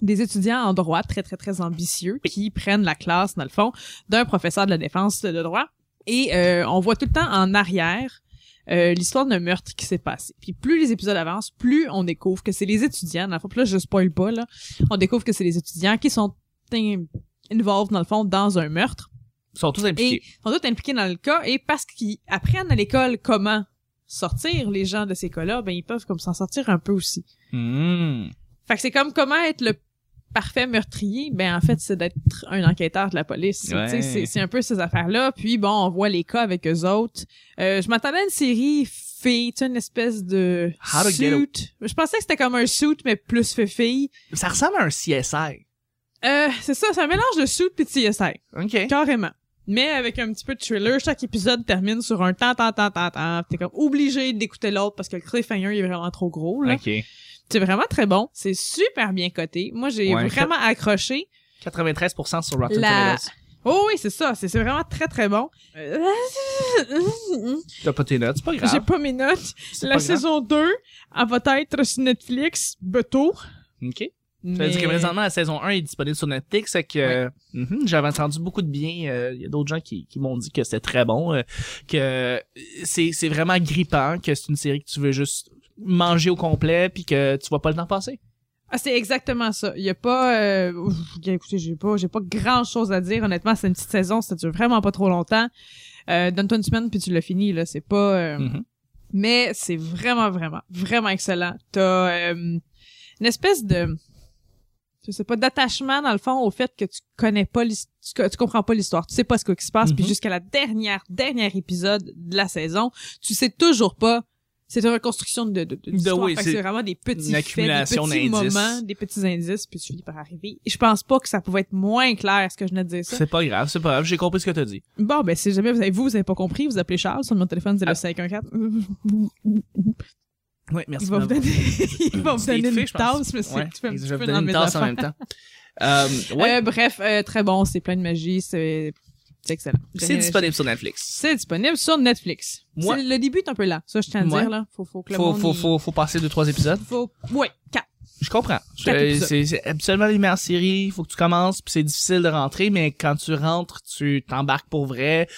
des étudiants en droit très, très, très ambitieux qui prennent la classe, dans le fond, d'un professeur de la défense de droit. Et euh, on voit tout le temps en arrière euh, l'histoire d'un meurtre qui s'est passé. Puis plus les épisodes avancent, plus on découvre que c'est les étudiants, dans le fond, là, je spoil pas, là, on découvre que c'est les étudiants qui sont in- involved, dans le fond, dans un meurtre Ils sont tous impliqués. sont tous impliqués dans le cas, et parce qu'ils apprennent à l'école comment sortir les gens de ces cas-là, ben ils peuvent comme s'en sortir un peu aussi. Hmm. Fait que c'est comme comment être le parfait meurtrier, ben en fait c'est d'être un enquêteur de la police. Ouais. C'est c'est un peu ces affaires-là. Puis bon, on voit les cas avec eux autres. Euh, je m'attendais à une série fille, tu sais, une espèce de suit. Je pensais que c'était comme un suit mais plus fait fille. Ça ressemble à un CSI. Euh, c'est ça, c'est un mélange de suit et de CSI, OK. carrément. Mais avec un petit peu de thriller, chaque épisode termine sur un tant, tant, tant, tant, tant. T'es comme obligé d'écouter l'autre parce que le cliffhanger il est vraiment trop gros, là. OK. C'est vraiment très bon. C'est super bien coté. Moi, j'ai Ouais. vraiment accroché. 93% sur Rotten La- Tomatoes. Oh oui, c'est ça. C'est vraiment très, très bon. Euh, (laughs) T'as pas tes notes, c'est pas J'ai grave. pas mes notes. La grave. saison 2, elle va être sur Netflix, bientôt. OK. Ça veut dire que présentement, la saison 1 est disponible sur Netflix, c'est que mhm, j'avais entendu beaucoup de bien. euh, Il y a d'autres gens qui, qui m'ont dit que c'était très bon, euh, que c'est c'est vraiment grippant, que c'est une série que tu veux juste manger au complet, puis que tu vois pas le temps passer. Ah, c'est exactement ça. Il y a pas, euh, écoutez, j'ai pas, j'ai pas grand chose à dire. Honnêtement, c'est une petite saison, ça dure vraiment pas trop longtemps. Euh, donne-toi une semaine puis tu l'as fini, là. C'est pas, euh, Mhm. mais c'est vraiment, vraiment, vraiment excellent. T'as, euh, une espèce de, je sais pas, d'attachement dans le fond au fait que tu connais pas l'histoire, tu, tu comprends pas l'histoire, tu sais pas ce qui se passe, puis Mhm. jusqu'à la dernière, dernière épisode de la saison, tu sais toujours pas. C'est une reconstruction de, de, de, De- l'histoire. oui, c'est vraiment des petits faits, des petits moments, des petits indices, puis tu finis par arriver. Et je pense pas que ça pouvait être moins clair, ce que je venais de dire ça. C'est pas grave, c'est pas grave, j'ai compris ce que t'as dit. Bon, ben, si jamais vous avez, vous, vous avez pas compris, vous appelez Charles sur mon téléphone, c'est le Ah. 514. Oui, merci. Il va vous donner, (laughs) il va vous donner fait, une je pense. tasse, mais c'est, Ouais, tu un je petit vais peu vous dans donner mes une tasse en même temps. Euh, ouais, Euh, bref, euh, très bon, c'est plein de magie, c'est, c'est excellent. c'est disponible sur Netflix. C'est disponible sur Netflix. Moi- le début est un peu là, ça je tiens à le Ouais. dire là. Faut, faut que le Faut, monde faut, y- faut, faut passer deux, trois épisodes. faut, ouais, quatre. Je comprends. C'est absolument les meilleures séries. Il faut que tu commences, puis c'est difficile de rentrer, mais quand tu rentres, tu t'embarques pour vrai.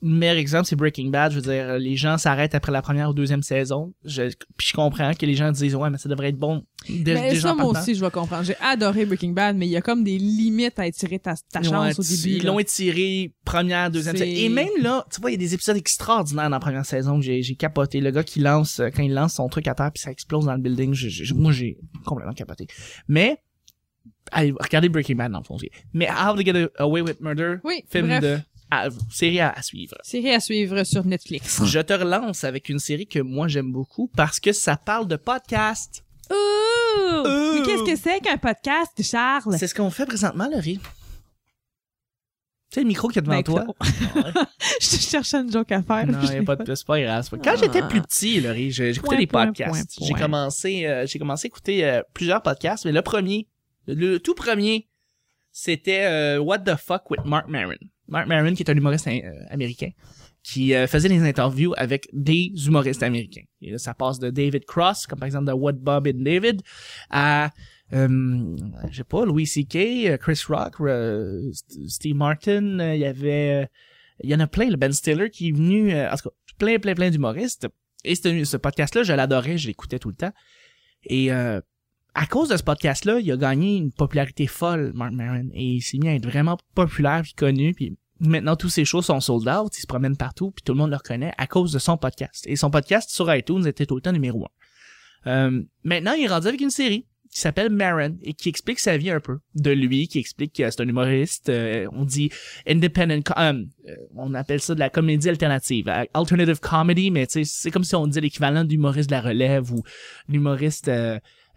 Le meilleur exemple, c'est Breaking Bad. Je veux dire, les gens s'arrêtent après la première ou deuxième saison. Je, puis je comprends que les gens disent, ouais, mais ça devrait être bon dès, Mais déjà ça, moi aussi, je vais comprendre. J'ai adoré Breaking Bad, mais il y a comme des limites à étirer ta, ta chance Ouais, au début. Ils l'ont étiré première, deuxième saison. Et même là, tu vois, il y a des épisodes extraordinaires dans la première saison que j'ai capoté. Le gars qui lance, euh, quand il lance son truc à terre puis ça explose dans le building, je- je- moi j'ai complètement capoté. Mais, allez, regardez Breaking Bad dans le fond. Mais How to Get Away with Murder, Oui, film bref. de, à- série à, à suivre. Série à suivre sur Netflix. Je te relance avec une série que moi j'aime beaucoup parce que ça parle de podcast. Ouh! Ouh! Mais qu'est-ce que c'est qu'un podcast, Charles? C'est ce qu'on fait présentement, Laurie. Tu sais, le micro qui est devant Ben, toi. (laughs) Je cherchais une joke à faire. Non, Je y a pas de c'est pas grave. Quand j'étais plus petit, Laurie, j'ai- j'écoutais des point, podcasts. point, J'ai point. commencé, euh, j'ai commencé à écouter euh, plusieurs podcasts, mais le premier, le, tout premier, c'était euh, What the Fuck with Mark Maron. Mark Maron, qui est un humoriste euh, américain, qui euh, faisait des interviews avec des humoristes américains. Et là, ça passe de David Cross, comme par exemple de What Bob and David, à euh, je sais pas, Louis C.K., euh, Chris Rock, St- Steve Martin, il y avait, il y en a plein, le Ben Stiller qui est venu, en tout cas, plein, plein, plein d'humoristes. Et ce, ce podcast-là, je l'adorais, je l'écoutais tout le temps. Et à cause de ce podcast-là, il a gagné une popularité folle, Mark Maron. Et il s'est mis à être vraiment populaire puis connu. Puis maintenant, tous ses shows sont sold out, il se promène partout, puis tout le monde le reconnaît à cause de son podcast. Et son podcast sur iTunes était tout le temps numéro un. Euh, maintenant, il est rendu avec une série qui s'appelle Maron et qui explique sa vie un peu de lui, qui explique que c'est un humoriste, euh, on dit independent, euh, euh, on appelle ça de la comédie alternative, alternative comedy, mais c'est comme si on disait l'équivalent d'humoriste de la relève ou l'humoriste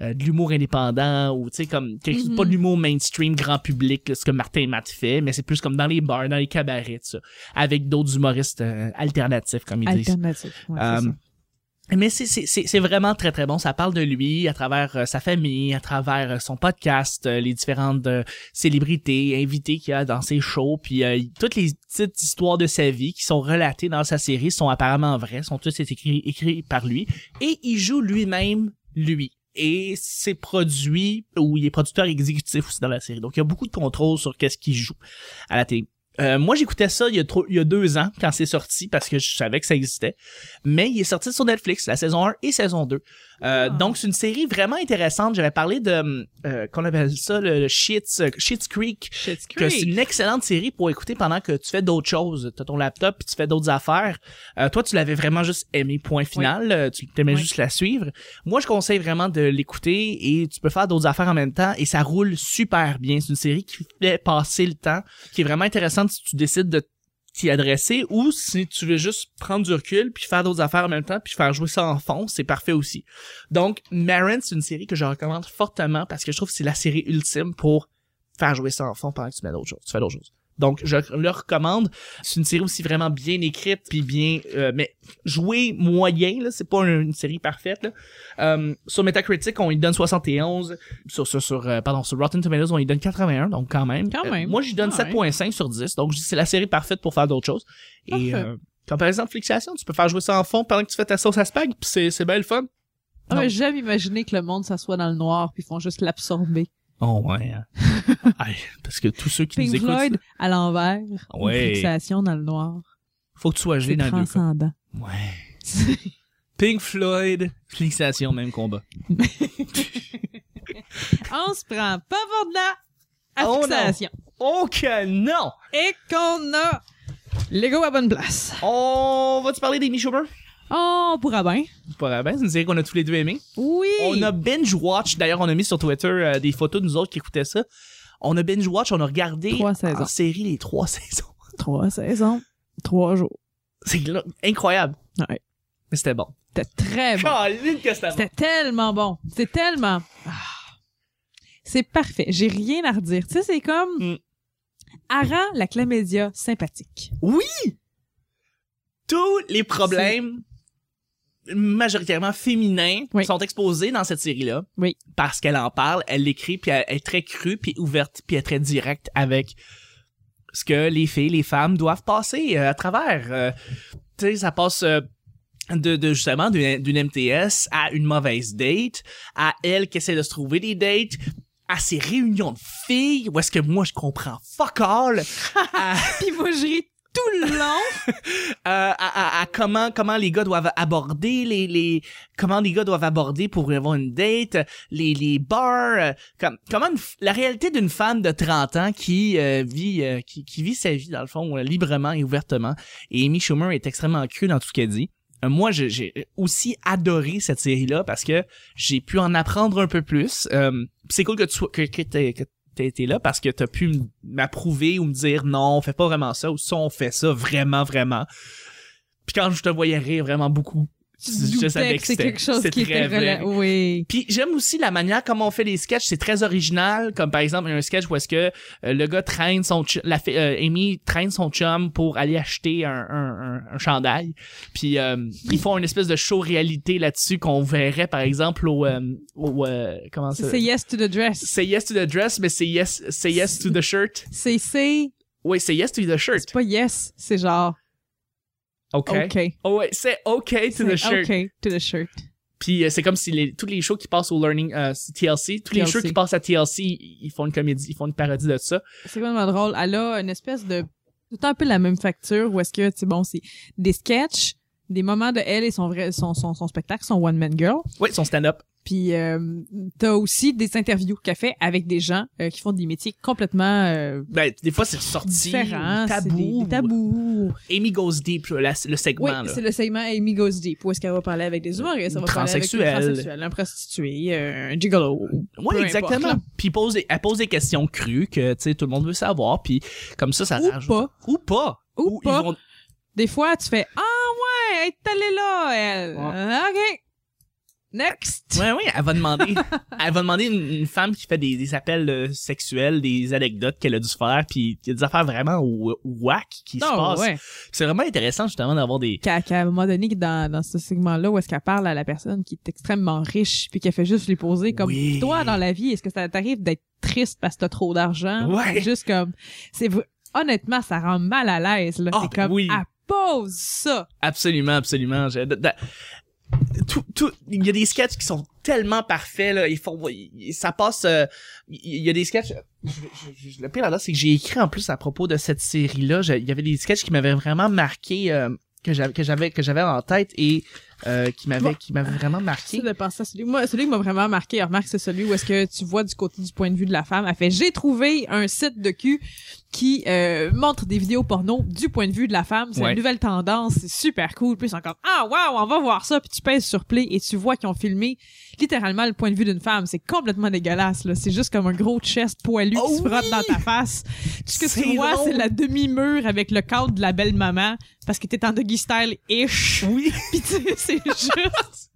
euh, de l'humour indépendant ou tu sais comme quelque- Mhm. pas de l'humour mainstream grand public, là, ce que Martin et Matt fait, mais c'est plus comme dans les bars, dans les cabarets, ça, avec d'autres humoristes euh, alternatifs comme ils disent. Alternatif. Ouais, c'est Euh, ça. mais c'est c'est c'est c'est vraiment très très bon. Ça parle de lui à travers euh, sa famille, à travers euh, son podcast, euh, les différentes célébrités, invités qu'il y a dans ses shows, puis toutes les petites histoires de sa vie qui sont relatées dans sa série sont apparemment vraies, sont toutes écrites écrits par lui et il joue lui-même lui. Et c'est produit ou il est producteur exécutif aussi dans la série. Donc il y a beaucoup de contrôle sur qu'est-ce qu'il joue à la télé. Euh, moi, j'écoutais ça il il y a deux ans quand c'est sorti parce que je savais que ça existait. Mais il est sorti sur Netflix, la saison 1 et saison 2. Euh. Donc, c'est une série vraiment intéressante. J'avais parlé de, euh, qu'on appelle ça, le, Shit's, Shit's Creek. Shit's Que c'est une excellente série pour écouter pendant que tu fais d'autres choses. T'as ton laptop puis tu fais d'autres affaires. Euh, toi, tu l'avais vraiment juste aimé, point final. Euh, Tu t'aimais Oui. juste la suivre. Moi, je conseille vraiment de l'écouter et tu peux faire d'autres affaires en même temps et ça roule super bien. C'est une série qui fait passer le temps, qui est vraiment intéressante si tu décides de t'y adresser ou si tu veux juste prendre du recul puis faire d'autres affaires en même temps puis faire jouer ça en fond, c'est parfait aussi. Donc, Marin, c'est une série que je recommande fortement parce que je trouve que c'est la série ultime pour faire jouer ça en fond pendant que tu mets d'autres choses, tu fais d'autres choses. Donc, je le recommande. C'est une série aussi vraiment bien écrite puis bien, euh, mais jouée moyen là, c'est pas une, série parfaite là. Euh, sur Metacritic, on y donne 71. Sur sur sur euh, pardon, sur Rotten Tomatoes, on y donne 81, donc quand même. Quand Euh, même. moi, j'y donne Ah ouais. 7.5 sur 10. Donc, je dis c'est la série parfaite pour faire d'autres choses. Et Parfait. euh, comme par exemple Flixation, tu peux faire jouer ça en fond pendant que tu fais ta sauce à spag, puis c'est c'est bien le fun. Ah, j'aime imaginer que le monde s'assoit dans le noir puis ils font juste l'absorber. Oh ouais. hein. (laughs) Aïe, parce que tous ceux qui Pink nous écoutent, Floyd à l'envers, Ouais. une fixation dans le noir. faut que tu sois gelé dans deux cas. transcendant. Ouais. (laughs) Pink Floyd, fixation, même combat. (laughs) On se prend pas pour de la Oh fixation. Oh que non! Et qu'on a l'ego à bonne place. On va-tu parler d'Amy Schumer? Oh, on pourra bien. Pas bien, c'est une série qu'on a tous les deux aimé. Oui. On a binge watch. D'ailleurs, on a mis sur Twitter euh, des photos de nous autres qui écoutaient ça. On a binge watch, on a regardé Trois en série les trois (laughs) saisons. Trois saisons, trois jours. C'est incroyable. Ouais. Mais c'était bon. C'était très bon. C'était tellement bon. C'est tellement... Ah. C'est parfait. J'ai rien à redire. Tu sais, c'est comme... Mm. Rend la chlamydia sympathique. Tous les problèmes majoritairement féminins Oui. sont exposés dans cette série-là. Oui. Parce qu'elle en parle, elle l'écrit, puis elle est très crue, puis ouverte, puis elle est très directe avec ce que les filles, les femmes doivent passer euh, à travers. Euh, tu sais, ça passe euh, de, de justement d'une MTS à une mauvaise date, à elle qui essaie de se trouver des dates, à ces réunions de filles où est-ce que moi je comprends fuck all, (laughs) à, Puis moi, je ris tout le long. (laughs) euh, à, à- à comment comment les gars doivent aborder les les comment les gars doivent aborder pour avoir une date les les bars euh, comme comment la réalité d'une femme de 30 ans qui euh, vit euh, qui, vit sa vie dans le fond euh, librement et ouvertement et Amy Schumer est extrêmement crue dans tout ce qu'elle dit moi j'ai aussi adoré cette série là parce que j'ai pu en apprendre un peu plus c'est cool que tu sois été là parce que t'as pu m'approuver ou me dire non, on fait pas vraiment ça ou ça on fait ça vraiment vraiment. Puis quand je te voyais rire vraiment beaucoup, je savais que c'est quelque chose qui très était vrai. Oui. Puis j'aime aussi la manière comment on fait les sketchs, c'est très original, comme par exemple un sketch où est-ce que euh, le gars traîne son la euh, Amy traîne son chum pour aller acheter un, un, un, un chandail. Puis euh, ils font une espèce de show réalité là-dessus qu'on verrait par exemple au, euh, au comment ça? C'est yes to the dress. Say yes to the dress, mais c'est yes, say yes to the shirt. C'est c'est Oui, c'est yes to the shirt. c'est pas yes, c'est genre OK. OK. Oh ouais, c'est OK to the shirt. OK to the shirt. Puis euh, c'est comme si les, tous les shows qui passent au Learning euh, TLC, tous les TLC. shows qui passent à TLC, ils ils font une comédie, ils font une parodie de ça. C'est vraiment drôle. Elle a une espèce de tout un peu la même facture où est-ce que tu bon, c'est des sketchs, des moments de elle et son vrai son son, son spectacle, son one man girl. Oui, son stand-up. Puis euh, t'as aussi des interviews qu'elle fait avec des gens euh, qui font des métiers complètement euh, Ben, des fois, c'est sorti. Tabou. des, des tabous. Amy Goes Deep, la- le segment, Oui, c'est le segment Amy Goes Deep, où est-ce qu'elle va parler avec des humoristes, elle va parler avec Transsexuel. un prostitué, euh, un gigolo. Oui, exactement. Puis pose elle pose des questions crues que, tu sais, tout le monde veut savoir. Puis comme ça, ça Ou rajoute- pas. Ou pas. Ou pas. vont- Des fois, tu fais « Ah ouais, elle est allée là, elle. Ouais. OK. Next. Ouais, oui, elle va demander, (laughs) elle va demander une, une femme qui fait des, des appels euh, sexuels, des anecdotes qu'elle a dû faire, puis il y a des affaires vraiment wa- whack qui se Non, passent. ouais. C'est vraiment intéressant justement d'avoir des. Qu'à qu'à un moment donné, dans, dans ce segment-là, où est-ce qu'elle parle à la personne qui est extrêmement riche, puis qu'elle fait juste lui poser comme Oui. toi dans la vie, est-ce que ça t'arrive d'être triste parce que t'as trop d'argent? Ouais. Juste comme, c'est v- honnêtement, ça rend mal à l'aise, là. Ah, c'est comme, oui. elle pose ça. Absolument, absolument. Je- tout, tout, il y a des sketchs qui sont tellement parfaits là. Ils font, ça passe. euh, Il y a des sketchs. je- le pire c'est que j'ai écrit en plus à propos de cette série là. Il y avait des sketchs qui m'avaient vraiment marqué, euh, que j'avais, que j'avais, que j'avais en tête et euh, qui m'avaient, Bon. qui m'avaient vraiment marqué. De penser à celui. Moi, celui qui m'a vraiment marqué, remarque, c'est celui où est-ce que tu vois du côté du point de vue de la femme. Elle fait, j'ai trouvé un site de cul qui euh, montre des vidéos porno du point de vue de la femme. C'est Ouais. une nouvelle tendance, c'est super cool. Puis comme, ah wow, on va voir ça. Puis tu pèses sur play et tu vois qu'ils ont filmé littéralement le point de vue d'une femme. C'est complètement dégueulasse. là. C'est juste comme un gros chest poilu Oh qui se frotte oui! dans ta face. Tout ce que C'est tu vois, c'est la demi-mur avec le cadre de la belle maman parce que t'es en doggy style-ish. Oui. Puis tu sais, c'est (laughs) juste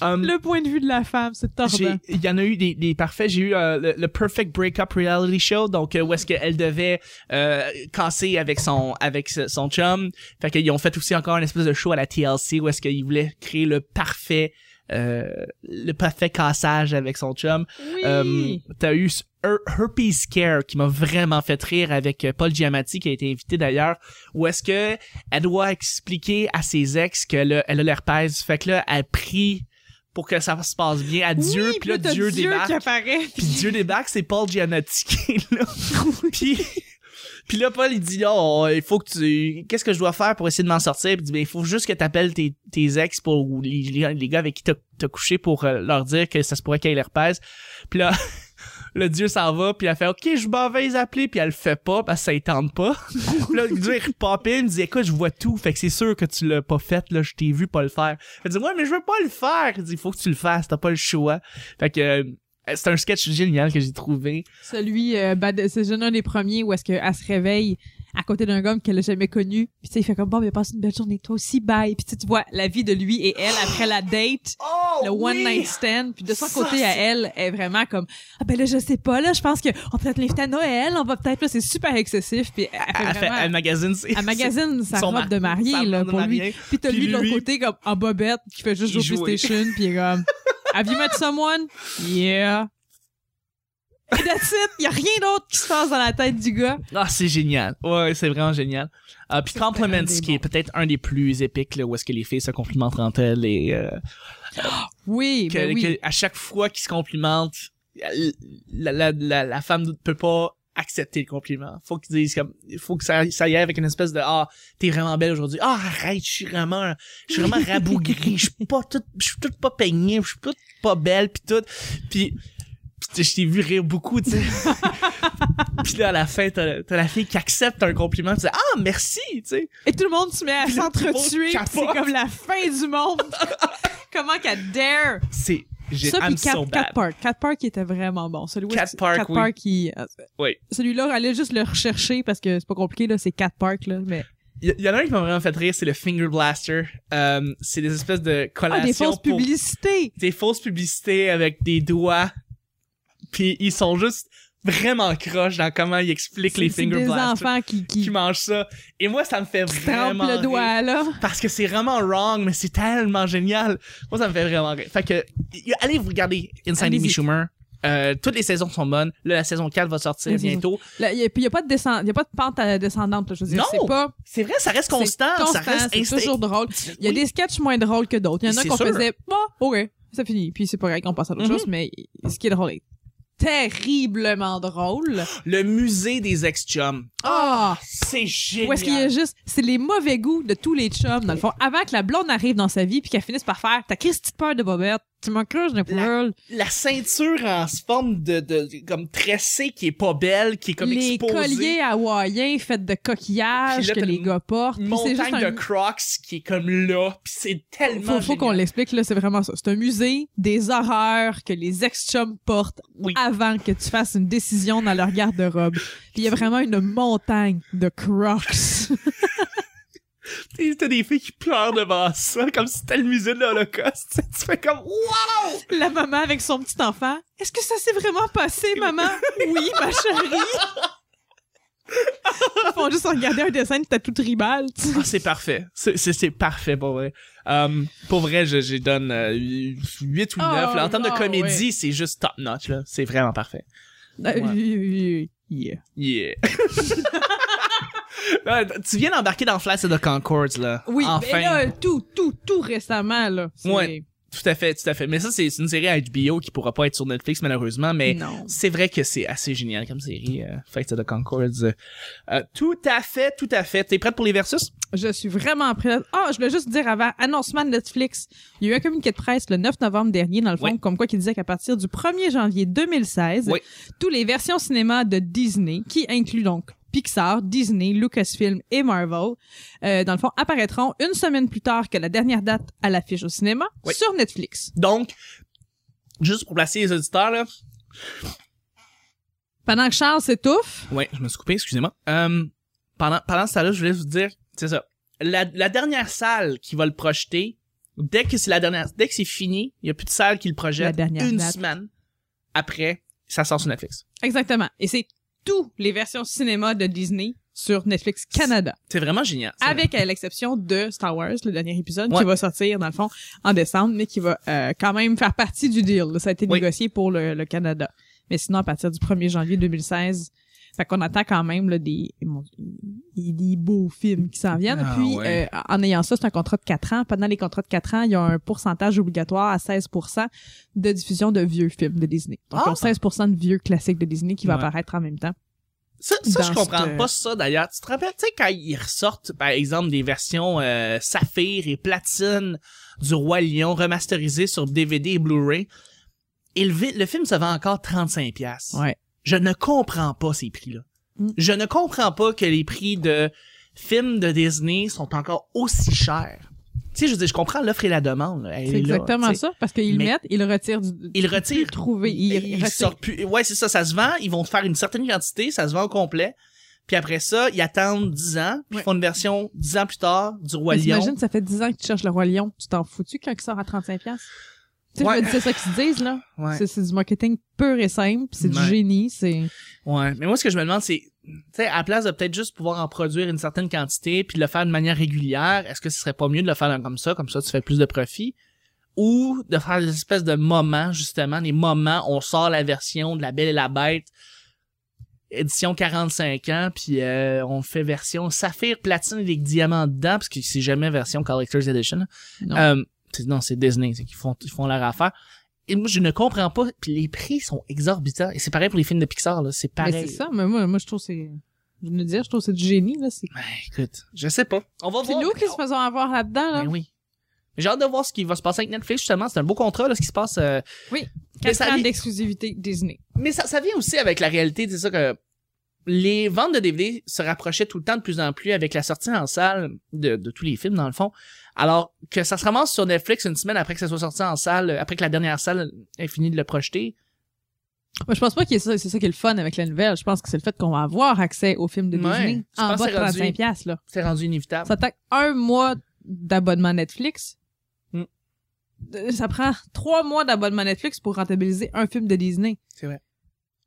Um, le point de vue de la femme, c'est tordant. Il y en a eu des, des parfaits. J'ai eu euh, le, le Perfect Breakup Reality Show, donc euh, où est-ce qu'elle devait euh, casser avec son avec son chum. Fait qu'ils ont fait aussi encore une espèce de show à la TLC où est-ce qu'ils voulaient créer le parfait le parfait cassage avec son chum. Oui. Euh, T'as eu ce Her- Herpes Scare qui m'a vraiment fait rire avec euh, Paul Giamatti qui a été invité d'ailleurs où est-ce que elle doit expliquer à ses ex qu'elle a, elle a l'herpès. Fait que là elle prie pour que ça se passe bien. À Dieu Oui, puis là Dieu Dieu débarque. puis Dieu débarque c'est Paul Giamatti qui est là. (laughs) Puis puis là Paul il dit oh il faut que tu qu'est-ce que je dois faire pour essayer de m'en sortir? Puis il dit ben il faut juste que t'appelles tes, tes ex pour ou les, les, gars avec qui t'as couché pour euh, leur dire que ça se pourrait ait l'herpès. Puis là (laughs) le dieu s'en va puis elle fait ok je m'en vais les appeler puis elle le fait pas parce que ça tente pas. (laughs) Puis là le dieu il repop in il dit écoute je vois tout fait que c'est sûr que tu l'as pas fait là je t'ai vu pas le faire. Elle dit ouais mais je veux pas le faire. Il dit faut que tu le fasses t'as pas le choix. Fait que euh, c'est un sketch génial que j'ai trouvé Celui, euh, bad- c'est un des premiers où est-ce qu'elle se réveille à côté d'un gars qu'elle a jamais connu. Puis tu sais, il fait comme bon, mais passe une belle journée toi aussi, bye. Puis tu vois la vie de lui et elle après la date, oh le one night stand. Puis de son Ça, côté à elle, est vraiment comme ah ben là je sais pas là, je pense que on peut être l'inviter à Noël, on va peut-être là c'est super excessif. Puis elle fait elle, fait, vraiment. elle magasine c'est Elle magasine (laughs) sa robe mar- de mariée, là, robe de pour lui. Puis t'as Puis lui de l'autre lui- côté, comme, en bobette, qui fait juste jouer. PlayStation, puis il est comme, (laughs) Have you met someone? Yeah. Et that's it. Y a rien d'autre qui se passe dans la tête du gars. Ah, c'est génial. Ouais, c'est vraiment génial. Euh, puis Compliments, qui est peut-être un des plus épiques, là, où est-ce que les filles se complimentent entre elles et euh, Oui, que, ben oui. que à chaque fois qu'ils se complimentent, la, la, la, la femme ne peut pas accepter le compliment. Faut qu'ils disent comme, faut que ça, ça y aille avec une espèce de, ah, t'es vraiment belle aujourd'hui. Ah, arrête, je suis vraiment, je suis vraiment (laughs) rabougrie. Je suis pas toute, je suis toute pas peignée, je suis toute pas belle pis tout. Puis, je t'ai vu rire beaucoup, tu sais. (laughs) Puis là, à la fin, t'as t'as la fille qui accepte un compliment, tu dis ah merci, tu sais. Et tout le monde se met à Puis s'entretuer, c'est comme la fin du monde. (laughs) Comment qu'elle dare? C'est j'ai Ça, I'm puis Cat, so Cat. Park. Cat Park était vraiment bon. Celui Cat Park, Cat oui. Park, qui, euh, Oui. celui-là, allez juste le rechercher parce que c'est pas compliqué, là, c'est Cat Park, là, mais. Il y, y en a un qui m'a vraiment fait rire, c'est le Finger Blaster. Euh, c'est des espèces de Ah, collations des fausses pour publicités! des fausses publicités avec des doigts. Puis ils sont juste vraiment croches dans comment ils expliquent les Finger des Blasters enfants qui, qui, qui mangent ça. Et moi, ça me fait vraiment le rire. doigt, là. Parce que c'est vraiment wrong, mais c'est tellement génial. Moi, ça me fait vraiment rire. Fait que, allez vous regarder. Amy Schumer. Euh, toutes les saisons sont bonnes. Là, la saison 4 va sortir bientôt. Là, y a, a pas de descend, y a pas de pente euh, descendante, là, je veux dire. Non! C'est pas, C'est vrai, ça reste c'est constant. ça constant, reste c'est instinct- toujours drôle. Il y a Oui. des sketchs moins drôles que d'autres. Il y en a qu'on faisait, bon, ok, ça finit. Puis c'est pas grave qu'on passe à d'autres Mhm. choses, mais ce qui est drôle est terriblement drôle. Le musée des ex-chums. Ah! C'est génial. Où est-ce qu'il y a juste, c'est les mauvais goûts de tous les chums, dans le fond. Avant que la blonde arrive dans sa vie puis qu'elle finisse par faire, t'as Christy de peur de Bobette, tu m'en crush de poil. la ceinture en forme de, de, comme tressée qui est pas belle, qui est comme les exposée. colliers hawaïens faits de coquillages là, que les gars portent. Une montagne un- de Crocs qui est comme là, puis c'est tellement Faut, faut qu'on l'explique, là, c'est vraiment ça. C'est un musée des horreurs que les ex-chums portent Oui. avant que tu fasses une décision dans leur garde-robe. Puis il y a vraiment une montagne de crocs. (laughs) T'as des filles qui pleurent devant ça, comme si c'était le musée de l'Holocauste. (laughs) Tu fais comme wow! La maman avec son petit enfant. Est-ce que ça s'est vraiment passé, maman? Oui, ma chérie. Ils font juste regarder un dessin de tatou tribal. Ah, c'est parfait. C'est- parfait pour vrai. Um, pour vrai, je, je donne euh, 8 ou 9. Ah, là. En termes de comédie, ouais. c'est juste top notch. C'est vraiment parfait. Euh, yeah. Yeah. (laughs) (laughs) Tu viens d'embarquer dans Flight of the Concords, là. Oui, enfin. mais là, tout, tout, tout récemment, là. Ouais. Tout à fait, tout à fait. Mais ça, c'est une série à HBO qui pourra pas être sur Netflix, malheureusement, mais c'est vrai que c'est assez génial comme série, euh, Flight of the Concords. Euh, tout à fait, tout à fait. T'es prête pour les versus? Je suis vraiment prête. Ah, je voulais juste dire avant, annoncement de Netflix. Il y a eu un communiqué de presse le 9 novembre dernier, dans le fond, Oui. comme quoi qui disait qu'à partir du 1er janvier 2016, Oui. tous les versions cinéma de Disney, qui incluent donc Pixar, Disney, Lucasfilm et Marvel, euh, dans le fond, apparaîtront une semaine plus tard que la dernière date à l'affiche au cinéma Oui. sur Netflix. Donc, juste pour placer les auditeurs, là. Pendant que Charles s'étouffe, Ouais, je me suis coupé, excusez-moi. Euh, pendant, pendant ce temps-là, je voulais vous dire, c'est ça. La, la dernière salle qui va le projeter, dès que c'est la dernière, dès que c'est fini, il y a plus de salle qui le La projette. dernière une date. semaine après, ça sort sur Netflix. exactement. Et c'est tous les versions cinéma de Disney sur Netflix Canada. C'est vraiment génial. Avec à l'exception de Star Wars, le dernier épisode, Ouais. qui va sortir, dans le fond, en décembre, mais qui va euh, quand même faire partie du deal. Ça a été Oui. négocié pour le, le Canada. Mais sinon, à partir du 1er janvier 2016, fait qu'on attend quand même là, des, des, beaux films qui s'en viennent. Ah, Puis, ouais. euh, en ayant ça, c'est un contrat de 4 ans. Pendant les contrats de 4 ans, il y a un pourcentage obligatoire à 16 de diffusion de vieux films de Disney. Donc, Ah! ils ont 16 de vieux classiques de Disney qui va Ouais. apparaître en même temps. Ça, ça je comprends cette- pas ça d'ailleurs. Tu te rappelles, tu sais, quand ils ressortent, par exemple, des versions euh, saphir et platine du Roi Lion remasterisées sur DVD et Blu-ray, et le, film se vend encore 35$. piastres. Ouais. Je ne comprends pas ces prix-là. Mm. Je ne comprends pas que les prix de films de Disney sont encore aussi chers. Tu sais, je veux dire, je comprends l'offre et la demande. C'est là, exactement ça, parce qu'ils mettent, ils le retirent du... Ils retirent. plus trouver. Ils, Ils retirent. sortent plus. Ouais, c'est ça, ça se vend, ils vont te faire une certaine quantité, ça se vend au complet. Puis après ça, ils attendent 10 ans, puis Ouais. ils font une version 10 ans plus tard du Roi Mais Lion. T'imagines, ça fait 10 ans que tu cherches le Roi Lion. Tu t'en fous-tu quand il sort à 35 pièces Tu sais, Ouais. c'est ça qu'ils se disent, là. Ouais. C'est, du marketing pur et simple, pis c'est Ouais. du génie, c'est... ouais. Mais moi, ce que je me demande, c'est, tu sais, à la place de peut-être juste pouvoir en produire une certaine quantité, puis de le faire de manière régulière, est-ce que ce serait pas mieux de le faire comme ça, comme ça tu fais plus de profit? Ou de faire des espèces de moments, justement, des moments, on sort la version de La Belle et la Bête, édition 45 ans, puis euh, on fait version saphir, platine avec diamants dedans, parce que c'est jamais version Collector's Edition. Non. Euh, non, c'est Disney, c'est qu'ils font, ils font leur affaire. Et moi, je ne comprends pas, puis les prix sont exorbitants. Et c'est pareil pour les films de Pixar, là, c'est Mais pareil. c'est ça, mais moi, moi, je trouve que c'est... Je veux dire, je trouve que c'est du génie, là. C'est, Ben, écoute, je sais pas. On va c'est nous qui se faisons avoir là-dedans, là. Ben oui. Mais J'ai hâte de voir ce qui va se passer avec Netflix, justement. C'est un beau contrat, là, ce qui se passe. euh, Oui. mais 4 ça ans vient- d'exclusivité Disney. Mais ça, ça vient aussi avec la réalité, c'est ça que les ventes de DVD se rapprochaient tout le temps de plus en plus avec la sortie en salle de, de tous les films, dans le fond. Alors que ça se ramasse sur Netflix une semaine après que ça soit sorti en salle, après que la dernière salle ait fini de le projeter. Moi, je pense pas que c'est ça qui est le fun avec la nouvelle. Je pense que c'est le fait qu'on va avoir accès aux films de. Disney en bas de c'est rendu- 35 pièces là. C'est rendu inévitable. Ça tape un mois d'abonnement Netflix. Mm. Euh, Ça prend trois mois d'abonnement Netflix pour rentabiliser un film de Disney. C'est vrai.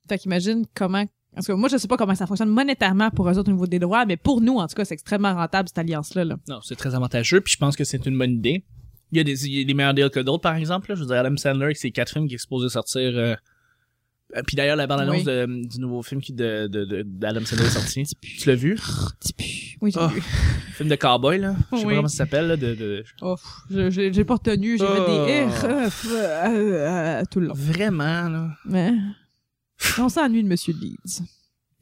Fait qu'imagine comment... Parce que moi, je sais pas comment ça fonctionne monétairement pour eux autres au niveau des droits, mais pour nous, en tout cas, c'est extrêmement rentable, cette alliance-là. Là. Non, c'est très avantageux, puis je pense que c'est une bonne idée. Il y a des, il y a des meilleurs deals que d'autres, par exemple. là. Je veux dire, Adam Sandler avec ses quatre films qui est exposé sortir. Euh... euh, Puis d'ailleurs, la bande-annonce Oui. du nouveau film qui de, de, de- d'Adam Sandler est sorti. Tu l'as vu? Oui, j'ai Oh. vu. film de cowboy, là. Je sais Oui. pas comment ça s'appelle, là. De, de... Oh, j'ai j'ai pas retenu, j'ai Oh. fait des R, euh, euh, euh, tout le long. Vraiment, là. Mais on s'ennuie de Monsieur Leeds.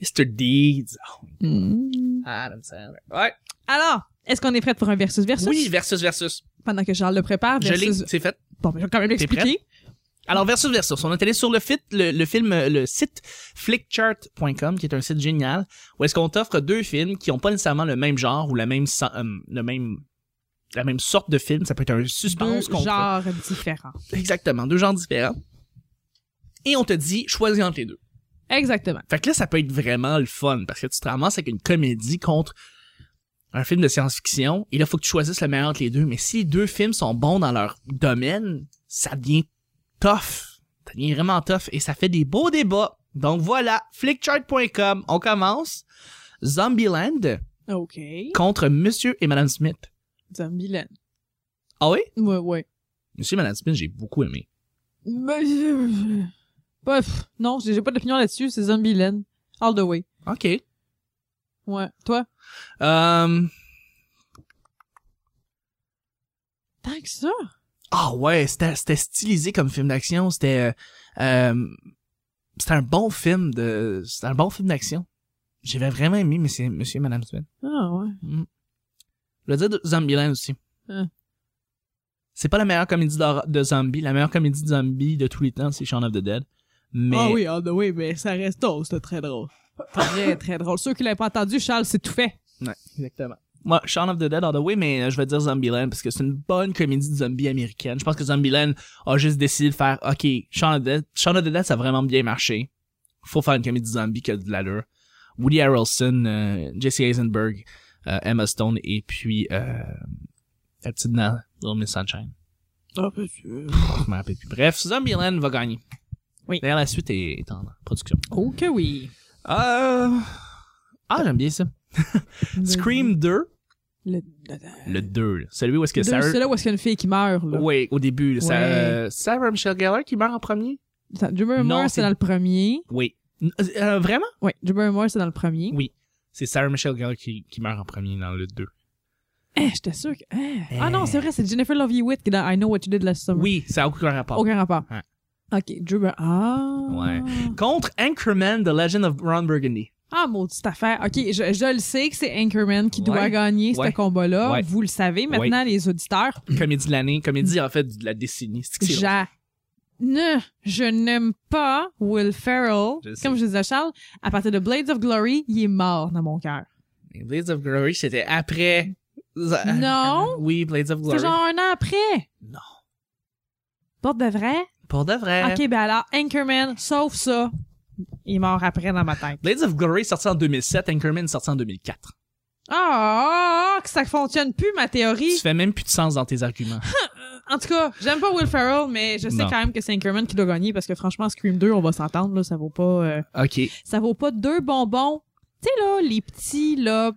Mr. Deeds. Oh, Hmm. Adam Sandler. Ouais. Alors, est-ce qu'on est prêt pour un versus versus? Oui, versus versus. Pendant que Charles le prépare, Je l'ai, versus... c'est fait. Bon, ben, je vais quand même l'expliquer. Alors, versus versus. On est allé sur le, fit, le, le film, euh, le site flickchart.com, qui est un site génial, où est-ce qu'on t'offre deux films qui ont pas nécessairement le même genre ou la même, euh, le même, la même sorte de film. Ça peut être un Deux suspense contre. genres différents. Exactement. Deux genres différents. Et on te dit, choisis entre les deux. Exactement. Fait que là, ça peut être vraiment le fun, parce que tu te ramasses avec une comédie contre un film de science-fiction, et là, faut que tu choisisses le meilleur entre les deux. Mais si les deux films sont bons dans leur domaine, ça devient tough. Ça devient vraiment tough, et ça fait des beaux débats. Donc voilà, flickchart.com, on commence. Zombieland OK. contre Monsieur et Madame Smith. Zombieland. Ah oui? Ouais, ouais. Monsieur et Madame Smith, j'ai beaucoup aimé. Mais, euh, Bref, non, j'ai pas d'opinion là-dessus, c'est Zombieland. All the way. OK. Ouais. Toi? Euh... Tant que ça? Ah ouais, c'était stylisé comme film d'action, c'était euh, euh, c'était un bon film de c'était un bon film d'action. J'avais vraiment aimé Monsieur, Monsieur et Madame Smith. Ah, ouais. Mm. Je veux dire Zombieland aussi. Hein. C'est pas la meilleure comédie de zombies, la meilleure comédie de zombies de tous les temps, c'est Shaun of the Dead. Mais Ah oui, the way, mais ça reste drôle, c'était très drôle. Très, très drôle. Ceux qui l'avaient pas entendu, Charles, c'est tout fait. Ouais, exactement. Moi, Shaun of the Dead all the way, mais euh, je vais dire Zombieland parce que c'est une bonne comédie de zombies américaine. Je pense que Zombieland a juste décidé de faire, OK, Shaun of the Dead, Shaun of the Dead, ça a vraiment bien marché. Faut faire une comédie de zombies qui a de l'allure. Woody Harrelson, euh, Jesse Eisenberg, euh, Emma Stone et puis euh, la petite Little Miss Sunshine. Ah, Je m'en rappelle plus. Bref, Zombieland va gagner. Oui. D'ailleurs, la suite est, est en production. Oh que oui. Euh... Ah, j'aime bien ça. (laughs) Scream 2, Le, le, le 2, là. celui où est-ce que Sarah... c'est là où est-ce qu'il y a une fille qui meurt, là. Oui, au début, Ouais. euh, Sarah Michelle Gellar qui meurt en premier? Drew Non, c'est- dans le premier. Oui. Euh, vraiment? Oui, Drew Barrymore, c'est dans le premier. Oui. C'est Sarah Michelle Gellar qui, qui meurt en premier dans le 2. Eh, j'étais sûre que... eh. Ah non, c'est vrai, c'est Jennifer Love Hewitt qui est dans I Know What You Did Last Summer. Oui, ça a aucun rapport. Aucun rapport. Ouais. Ok, Drew Bar- Ah. Ouais. Contre Anchorman, The Legend of Ron Burgundy. Ah, maudite affaire. Ok, je, je le sais que c'est Anchorman qui doit Ouais. gagner ce Ouais. combat-là. Ouais. Vous le savez maintenant, les auditeurs. Comédie de l'année, comédie en fait de la décennie. C'est que c'est long. Je, ne, je n'aime pas Will Ferrell. Je sais. Comme je disais à Charles, à partir de Blades of Glory, il est mort dans mon cœur. Blades of Glory, c'était après. Non. Oui, Blades of C'est Glory. genre un an après. Non. Porte de vrai? Pour de vrai. Ok, ben alors, Anchorman, sauf ça, il est mort après dans ma tête. Blades of Glory sorti en 2007, Anchorman est sorti en 2004. Ah, ah, que ça fonctionne plus, ma théorie. Tu fais même plus de sens dans tes arguments. (laughs) En tout cas, j'aime pas Will Ferrell, mais je sais Non. quand même que c'est Anchorman qui doit gagner parce que franchement, Scream 2, on va s'entendre, là, ça vaut pas, euh, ok. ça vaut pas deux bonbons. Tu sais, là, les petits, là,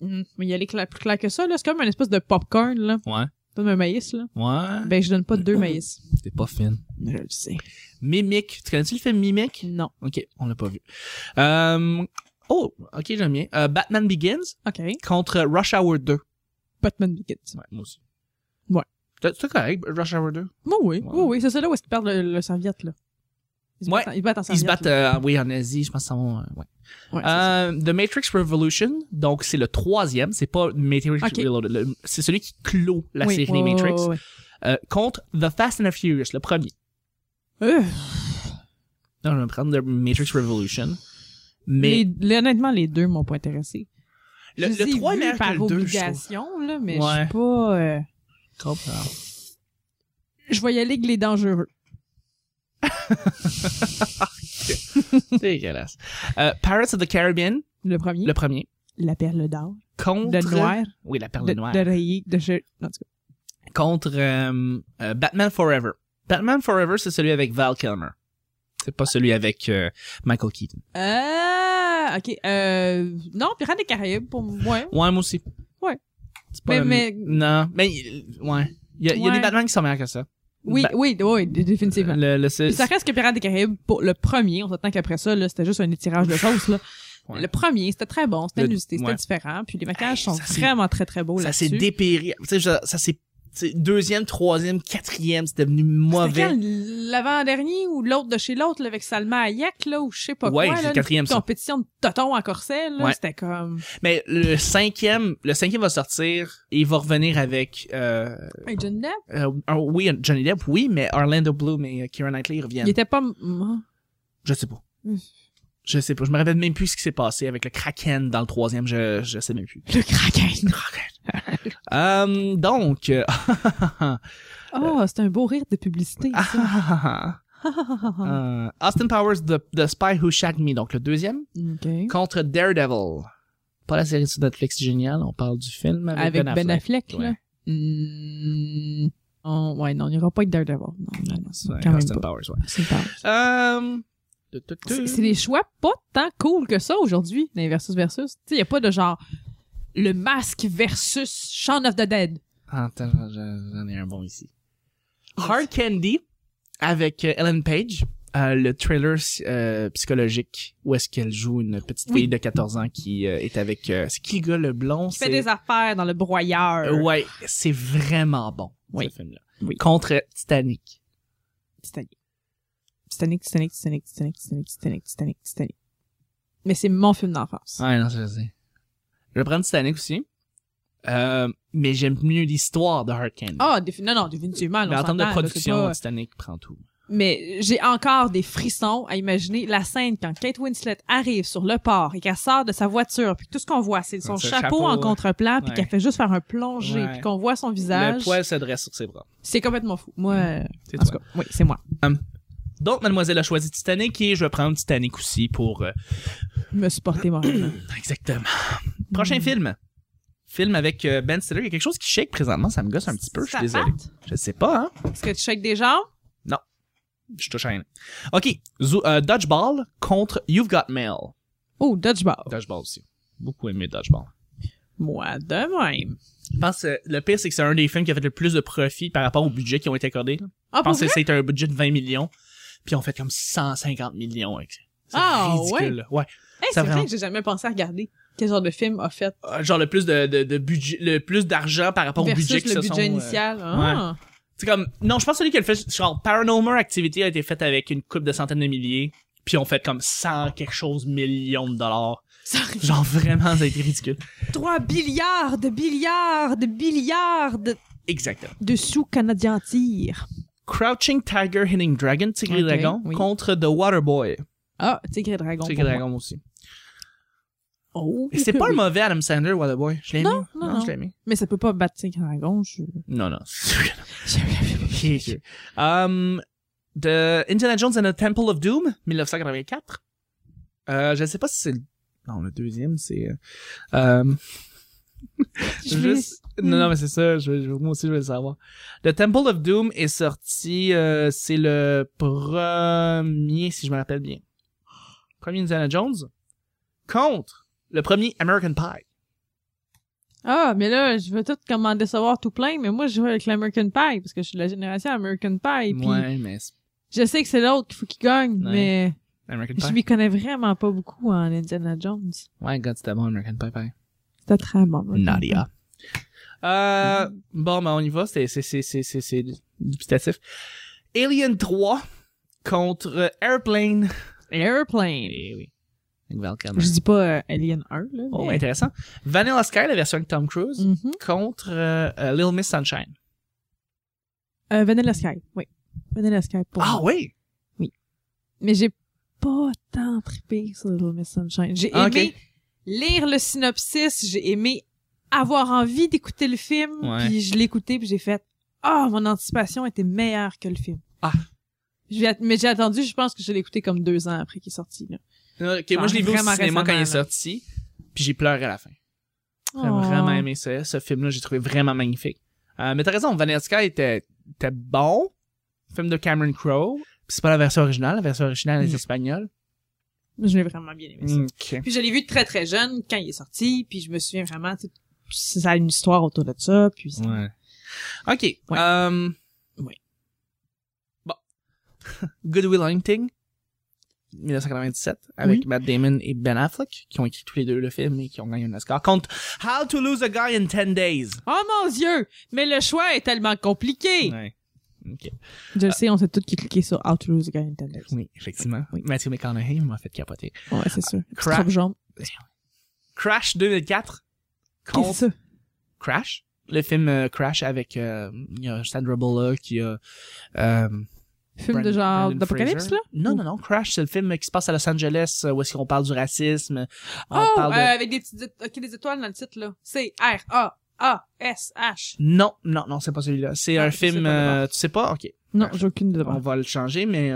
hmm, mais il y a les cla- plus clair que ça, là, c'est comme une espèce de popcorn, là. Ouais. Comme un maïs, là. Ouais. Ben, je donne pas deux maïs. T'es pas fine. Je le sais. Mimic. Tu connais-tu le film Mimic? Non. Ok, on l'a pas vu. Euh, oh, ok, j'aime bien. Euh, Batman Begins OK. contre Rush Hour 2. Batman Begins. Ouais, moi aussi. Ouais. C'est correct, Rush Hour 2? Moi, oui. Ouais. Oui, oui. C'est ça là où est-ce qu'ils perdent le, le serviette, là. Ils se Ouais. battent en- Ils se battent en Ils serviette. se battent, euh, oui, en Asie, je pense que ça va, euh, ouais. Ouais, c'est ça. Euh, The Matrix Revolution, donc c'est le troisième, c'est pas Matrix. Reloaded, c'est celui qui clôt la Oui, série des Matrix, euh, contre The Fast and the Furious, le premier. Euh, Non, je vais prendre The Matrix Revolution. Mais les- honnêtement, les deux m'ont pas intéressé. le, je le les ai 3 est par le 2, je trouve. obligation, là, mais je suis pas... euh, Comprends. Je vais y aller avec les dangereux. C'est (laughs) dégueulasse. Euh, Pirates of the Caribbean, Le premier, le premier. la perle d'or, Contre... de noir, Oui, la perle de, noire. de rayé, de che- en tout cas. Contre euh, euh, Batman Forever. Batman Forever, c'est celui avec Val Kilmer. C'est pas celui avec euh, Michael Keaton. Ah, ok. Euh, non, Pirates des Caraïbes, pour moi. Ouais, moi aussi. Ouais. C'est pas Mais- le- mais- Non, mais... Ouais. Il y a, y des Batman qui sont meilleurs que ça. Oui, Ba- oui, oui, dé- définitivement. Le, le, Puis ça reste que Pirates des Caraïbes, pour le premier, on s'attend qu'après ça, là, c'était juste un étirage de sauce, là. (laughs) Ouais. Le premier, c'était très bon, c'était inusité, c'était ouais. différent, puis les maquillages Hey, sont vraiment très très beaux ça s'est là-dessus. dépéri. Tu sais, ça s'est... c'est Deuxième, troisième, quatrième, c'était devenu mauvais. l'avant-dernier ou l'autre de chez l'autre, avec Salma Hayek, là, ou je sais pas Ouais, quoi, c'est là, le quatrième, une compétition de totons en corset, là, Ouais. c'était comme... Mais le cinquième, le cinquième va sortir et il va revenir avec, euh, Hey, Johnny Depp, euh, un- oui, Johnny Depp, oui, mais Orlando Bloom et euh, Keira Knightley reviennent. il était pas... mm, Je sais pas. Mm. Je sais pas. Je me rappelle même plus ce qui s'est passé avec le Kraken dans le troisième. Je, je sais même plus. Le Kraken. (laughs) Euh, donc, Oh, (laughs) c'est un beau rire de publicité, ça. (laughs) euh, Austin Powers, the, the Spy Who Shagged Me, donc le deuxième, OK. contre Daredevil. Pas la série sur Netflix géniale, on parle du film avec, Avec Ben Affleck, Ouais. là? Mm, oh, ouais, non, il n'y aura pas de Daredevil. Non, non, non, quand même Austin pas. Powers, ouais. Pas- Euh, C'est des choix pas tant cool que ça aujourd'hui, dans les versus versus. Tu sais, il y a pas de genre le masque versus Shaun of the Dead. Attends, j'en ai un bon ici. Hard Candy avec euh, Ellen Page. euh, le trailer euh, psychologique où est-ce qu'elle joue une petite Oui. fille de 14 ans qui euh, est avec euh, c'est qui le gars le blond Qui fait c'est des affaires dans le broyeur. Euh, ouais c'est vraiment bon Oui. ce film là Oui. contre Titanic Titanic. Titanic, Titanic, Titanic, Titanic, Titanic, Titanic, Titanic, Titanic. Mais c'est mon film d'enfance. ouais non je sais je vais prendre Titanic aussi euh, mais j'aime mieux l'histoire de Hard Candy Ah, défi- non, non, définitivement. mais en termes de là, production Titanic prend tout Mais j'ai encore des frissons à imaginer la scène quand Kate Winslet arrive sur le port et qu'elle sort de sa voiture, puis tout ce qu'on voit, c'est son chapeau, chapeau, en contre-plan, puis Ouais. qu'elle fait juste faire un plongé, Ouais. puis qu'on voit son visage. le poil se dresse sur ses bras C'est complètement fou. Moi, euh, c'est en tout cas, oui, c'est moi. Donc Mademoiselle a choisi Titanic et je vais prendre Titanic aussi pour euh, Me supporter moralement. (clears throat) Exactement. Prochain film. Film avec euh, Ben Stiller. Il y a quelque chose qui shake présentement. Ça me gosse un petit peu. Je suis Ça désolé. Je sais pas, hein. Est-ce que tu shakes des jambes? Je touche à rien. OK. Zo- euh, Dodgeball contre You've Got Mail. Oh, dodgeball. Dodgeball aussi. beaucoup aimé Dodgeball. Moi, de même. Je pense que le pire, c'est que c'est un des films qui a fait le plus de profit par rapport au budget qui ont été accordés. là. Ah, Je pour pense que vrai? c'était un budget de 20 millions, puis on fait comme 150 millions avec ça. C'est Ah, ridicule. là. Ouais. Hey, c'est vrai vraiment- que j'ai jamais pensé à regarder quel genre de film a fait Euh, Genre le plus de, de, de budget, le plus d'argent par rapport au budget que le budget sont, euh, initial. Ah. C'est comme non, je pense que celui qui a le fait genre Paranormal Activity a été fait avec une coupe de centaines de milliers, puis on fait comme 100 quelque chose millions de dollars. Ça- (laughs) Genre vraiment ça a été ridicule. Trois billiards de billiards de billiards de, Exactement. de sous canadiens tir. Crouching Tiger Hitting Dragon, Tigre Dragon oui. contre The Waterboy. Ah, Tigre Dragon. Tigre. Dragon aussi. Oh, Et c'est pas oui. le mauvais Adam Sandler Waterboy. Je l'ai aimé. Non, non, non. je l'ai aimé. Mais ça peut pas battre Tigre Dragon. Je... Non non. (laughs) um, The Indiana Jones and the Temple of Doom, 1984. Euh, je sais pas si c'est. Non, le deuxième, c'est... Euh... (laughs) Juste... Non, non, mais c'est ça. Je, je- moi aussi, je veux le savoir. The Temple of Doom est sorti... euh, c'est le premier, si je me rappelle bien. Premier Indiana Jones contre le premier American Pie. Ah, mais là, je veux tout comme en décevoir tout plein, mais moi, je joue avec l'American Pie, parce que je suis de la génération American Pie, ouais, mais... je sais que c'est l'autre qu'il faut qu'il gagne, Ouais. mais American je m'y connais vraiment pas beaucoup en Indiana Jones. Ouais, God, c'était bon, American Pie, Pie. C'était très bon. Nadia. Euh, bon, ben, on y va. C'est, c'est, c'est, c'est, c'est, c'est dubitatif. Alien 3 contre Airplane. Airplane. Eh oui. Je dis pas euh, Alien 1, là. Oh, intéressant. Vanilla Sky, la version avec Tom Cruise, Mhm. contre euh, euh, Little Miss Sunshine. Euh, Vanilla Sky, oui. Vanilla Sky pour Ah moi. oui? Mais j'ai pas tant trippé sur Little Miss Sunshine. J'ai Ah, aimé lire le synopsis, j'ai aimé avoir envie d'écouter le film, Ouais. puis je l'ai écouté, puis j'ai fait « Ah, mon anticipation était meilleure que le film. » Ah. Mais j'ai attendu, je pense que je l'ai écouté comme deux ans après qu'il est sorti. Là. Ok, moi je l'ai vu au cinéma quand il est sorti, puis j'ai pleuré à la fin. J'ai Oh. vraiment aimé ça. Ce film-là, j'ai trouvé vraiment magnifique. Euh, mais t'as raison, Vanilla Sky était, était bon. Film de Cameron Crowe. C'est pas la version originale, la version originale est Non. espagnole. Je l'ai vraiment bien aimé ça. Ok. Puis je l'ai vu très très jeune quand il est sorti, puis je me souviens vraiment, ça a une histoire autour de ça, puis ça- Ouais. Ok. Ouais. Euh... Ouais. Bon. (laughs) Good Will Hunting. 1997 avec Matt Damon et Ben Affleck qui ont écrit tous les deux le film et qui ont gagné un Oscar contre How to Lose a Guy in 10 Days. Oh mon dieu! Mais le choix est tellement compliqué! Ouais. Ok. Je le sais, on s'est tous cliqué sur How to Lose a Guy in 10 Days. Oui, effectivement. Oui. Matthew McConaughey m'a fait capoter. Ouais, c'est sûr. Cra- Trop jaune. Crash 2004 Qu'est-ce que contre ça? Crash? Le film euh, Crash avec euh, il y a Sandra Bullock, y a euh, Film de genre d'apocalypse, là? Non, non, non. Crash, c'est le film qui se passe à Los Angeles, où est-ce qu'on parle du racisme. On Oh, parle de... avec des petites, é- ok, des étoiles dans le titre, là. C'est R-A-A-S-H. Non, non, non, c'est pas celui-là. C'est Ah, un sais film... tu sais pas? OK. Non, j'ai aucune idée On va le changer, mais...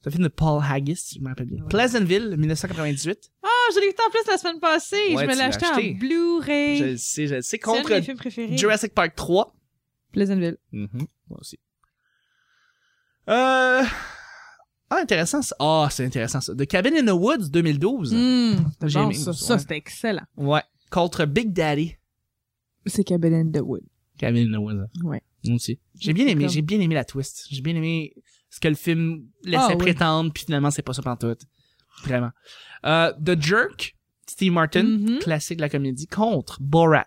C'est un film de Paul Haggis, si je me rappelle bien. Ouais. Pleasantville, 1998. Ah, je l'ai écouté en plus la semaine passée. Ouais, je me l'ai acheté, acheté. en Blu-ray. Je le sais, je le sais. Contre. Jurassic Park 3. Pleasantville. Moi aussi. Euh... Ah, intéressant. ça. Ah, c'est intéressant ça. The Cabin in the Woods 2012. Hum, c'est J'ai aimé, ça. ouais. Ça, c'était excellent. Ouais. Contre Big Daddy. C'est Cabin in the Wood. Cabin in the Woods. Ouais. Moi aussi. J'ai bien aimé, j'ai bien aimé la twist. J'ai bien aimé ce que le film laissait Ah, oui. prétendre, puis finalement, c'est pas ça pantoute. Vraiment. Euh, The Jerk, Steve Martin, Mhm. classique de la comédie, contre Borat.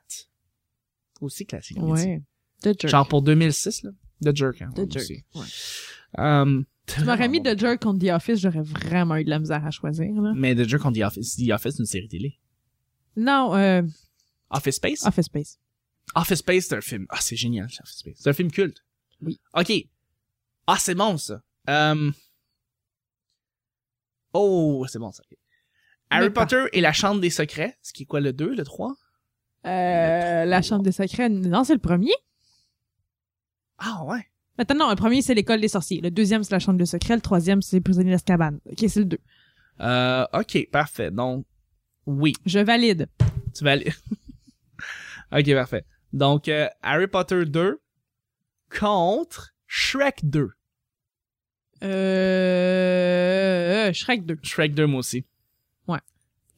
Aussi classique comédie. Ouais. The Jerk. Genre pour 2006, là. The Jerk, hein. The Jerk. Ouais. Euh, Tu m'aurais mis The Jerk contre The Office, j'aurais vraiment eu de la misère à choisir, là. Mais The Jerk contre The Office. The Office, c'est une série télé. Non, euh, Office Space? Office Space. Office Space, c'est un film. Ah, c'est génial, Office Space. C'est un film culte. Oui. OK. Ah, c'est bon, ça. Euh... Oh, c'est bon, ça. Harry pas- Potter et la Chambre des Secrets. Ce qui est quoi, le 2, le 3? Euh, la Chambre des Secrets. Non, c'est le premier. Ah, ouais. Attends, non, le premier, c'est l'École des Sorciers. Le deuxième, c'est la Chambre des Secrets. Le troisième, c'est Prisonnier d'Azkaban. Ok, c'est le deux. Euh, OK, parfait. Donc, oui. Je valide. Tu aller... (laughs) OK, parfait. Donc, euh, Harry Potter 2 contre Shrek 2. Euh, Shrek 2. Shrek 2, moi aussi. Ouais.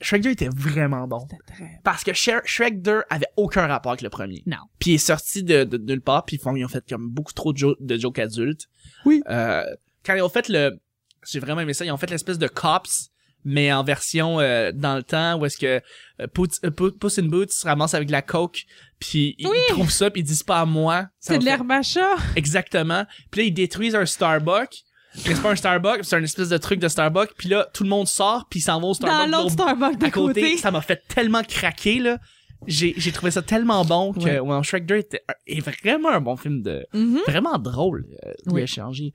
Shrek 2 était vraiment bon. C'était très... Parce que Shr- Shrek 2 avait aucun rapport avec le premier. Non. Puis il est sorti de, de, de nulle part, puis ils, font, ils ont fait comme beaucoup trop de, jo- de jokes adultes. Oui. Euh, quand ils ont fait le... J'ai vraiment aimé ça, ils ont fait l'espèce de Cops, mais en version euh, dans le temps, où est-ce que euh, Puss, euh, Pu- Puss in Boots se ramasse avec de la coke, puis ils, Oui. ils trouvent ça, puis ils disent pas à moi. Ça C'est de fait- l'herbe à chat. Exactement. Puis là, ils détruisent un Starbucks. C'est pas un Starbucks, c'est un espèce de truc de Starbucks. Puis là, tout le monde sort, puis s'en vont au Dans Starbucks. l'autre l'autre Starbucks de à côté, côté. ça m'a fait tellement craquer là. J'ai j'ai trouvé ça tellement bon que Ouais. Shrek 2 était, est vraiment un bon film de Mhm. vraiment drôle euh, Oui. échanger.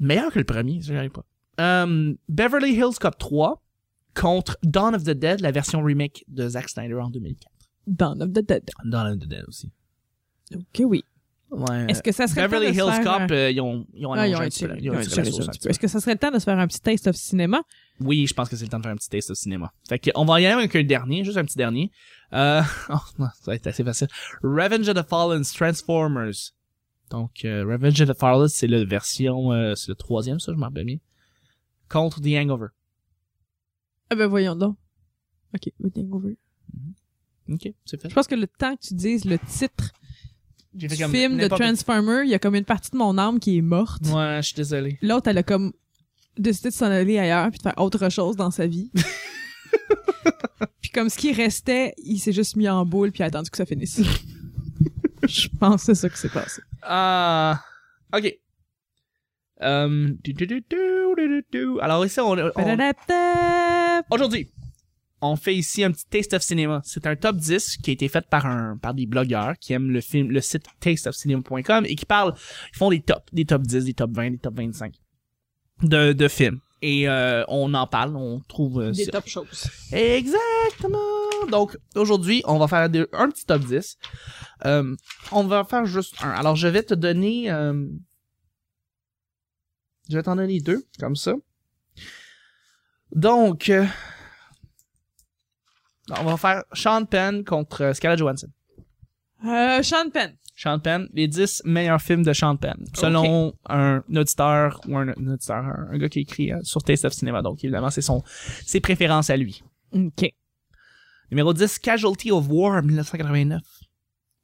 Meilleur que le premier, je dirais pas. Euh, Beverly Hills Cop 3 contre Dawn of the Dead, la version remake de Zack Snyder en 2004. Dawn of the Dead. Dawn of the Dead aussi. Ok, oui. Ouais. Est-ce que ça serait Beverly le temps de Hills se faire Cop, un- euh, ils ont ils ont Ah, ils ont allongé un petit peu étiré- la- ils ont ils ont étiré la étiré sauce ça un un petit petit peu. Est-ce que ça serait le temps de se faire un petit taste of cinéma? Oui, je pense que c'est le temps de faire un petit taste au cinéma. Fait que, on va y aller avec un dernier, juste un petit dernier. Euh, (laughs) oh, non, ça va être assez facile. Revenge of the Fallen Transformers. Donc, euh, Revenge of the Fallen, c'est la version, euh, c'est le troisième, ça, je m'en rappelle bien. Contre The Hangover. Ah ben voyons donc. Ok, The Hangover. Ok, c'est fait. Je pense que le temps que tu dises le titre J'ai du film de Transformer, il y a comme une partie de mon âme qui est morte. Ouais, je suis désolé. L'autre, elle a comme décidé de s'en aller ailleurs puis de faire autre chose dans sa vie. (laughs) puis comme ce qui restait, il s'est juste mis en boule puis a attendu que ça finisse. (laughs) Je pense que c'est ça qui s'est passé. Ah, ok. Euh, du, du, du. Alors ici, on, on! Aujourd'hui, on fait ici un petit Taste of Cinema. C'est un top 10 qui a été fait par un par des blogueurs qui aiment le film, le site tasteofcinema.com et qui parlent, ils font des tops, des top 10, des top 20, des top 25 de, de films. Et euh, on en parle, on trouve... euh, Des ça- top choses. Exactement. Donc aujourd'hui, on va faire un petit top 10. Euh, on va faire juste un. Alors je vais te donner euh, je vais t'en donner deux comme ça. Donc on va faire Sean Penn contre euh, Scarlett Johansson. Euh, Sean Penn. Sean Penn, les 10 meilleurs films de Sean Penn, selon un auditeur ou un, un auditeur, un, un gars qui écrit euh, sur Taste of Cinema. Donc évidemment, c'est son ses préférences à lui. OK. Numéro 10, Casualty of War 1989.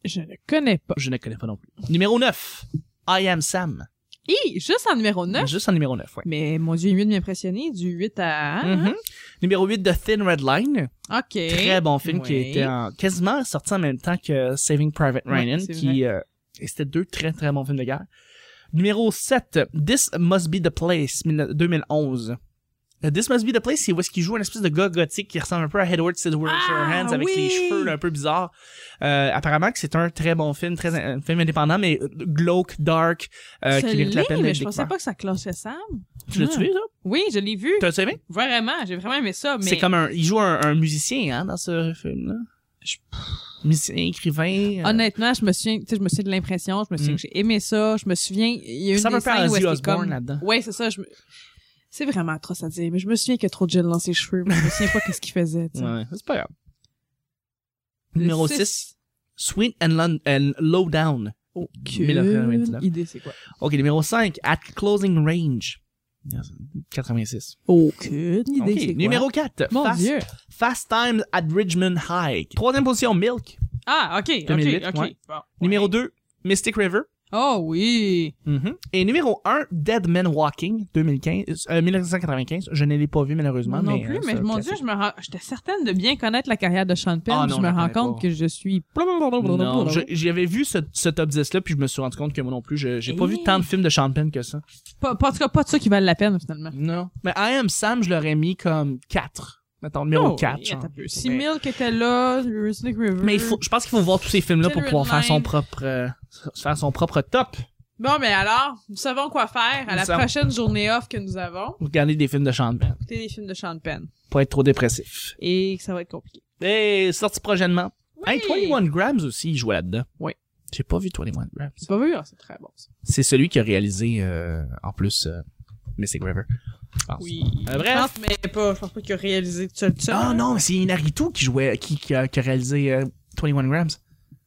Je ne connais pas. Je ne connais pas non plus. Numéro 9, I Am Sam. Hi, juste en numéro 9. Juste en numéro 9, ouais. Mais mon dieu, il est mieux de m'impressionner. Du 8 à... Mhm. Numéro 8, The Thin Red Line. OK. Très bon film qui était en- quasiment sorti en même temps que Saving Private Ryan, qui euh, et c'était deux très très bons films de guerre. Numéro 7, This Must Be the Place, 2011. This Must Be the Place, c'est où est-ce qu'il joue un espèce de gars gothique qui ressemble un peu à Edward Scissorhands Ah, avec oui! les cheveux là, un peu bizarres. Euh, apparemment que c'est un très bon film, très un film indépendant, mais euh, glauque, dark, euh, qui mérite la peine mais d'être je pensais pas que ça clochait Sam. Tu l'as Ah. tué, ça? Oui, je l'ai vu. T'as aimé? Vraiment, j'ai vraiment aimé ça. Mais C'est comme un, il joue un, un musicien, hein, dans ce film-là. Je- Musicien, écrivain. euh, honnêtement, je me souviens, tu sais, je me souviens de l'impression, je me souviens Mm. que j'ai aimé ça, je me souviens, il y a une Ça des scènes où Ozzy est-ce qu'il est Osbourne comme... là-dedans. Ouais, c'est ça, je me... C'est vraiment atroce à dire, mais je me souviens qu'il y a trop de gel dans ses cheveux, mais je me souviens pas qu'est-ce qu'il faisait, tu sais. Ouais, c'est pas grave. Le Numéro six. 6, Sweet and, Lon- and Low Down. Aucune 1999. idée, c'est quoi? Ok, numéro 5, At Closing Range. 86. Aucune idée, Ok, c'est quoi? numéro 4, Mon Fast, dieu. Fast Times at Richmond High. Troisième position, Milk. Ah, ok, 2008, ok, ok. ouais. Bon, Numéro ouais. 2, Mystic River. Oh oui. Mhm. Et numéro 1, Dead Men Walking, 2015, euh, 1995. Je ne l'ai pas vu malheureusement. Moi non mais, plus, euh, mais mon classique. dieu, je me j'étais certaine de bien connaître la carrière de Sean Penn, Ah non, je me rends compte pas. que je suis... Non, j'avais vu ce, ce top 10 là puis je me suis rendu compte que moi non plus, je- j'ai pas Eh. vu tant de films de Sean Penn que ça. Pas, pas- en tout cas, pas de ça qui valent la peine, finalement. Non. Mais I Am Sam, je l'aurais mis comme 4. Mettons, numéro Oh, 4. oui, peu. Si Mais- Milk était là, Snake River... Mais il faut, je pense qu'il faut voir tous ces films-là pour pouvoir faire son propre, euh, faire son propre top. Bon, mais alors, nous savons quoi faire à Nous la savons. prochaine journée off que nous avons. Regarder des films de Sean Penn. Écouter des films de Sean Penn. Pour être trop dépressif. Et que ça va être compliqué. Et sorti prochainement. Oui. Hey, 21 Grams aussi, il jouait là-dedans. Oui. J'ai pas vu 21 Grams. C'est pas vu? Ah, c'est très bon, ça. C'est celui qui a réalisé, euh, en plus, euh, Mystic River. Je pense. Oui. Euh, bref. Je pense, mais pas, je pense pas qu'il a réalisé tout seul. Ah non, mais c'est Inaritu qui jouait, qui, qui, a, qui a réalisé euh, 21 Grams.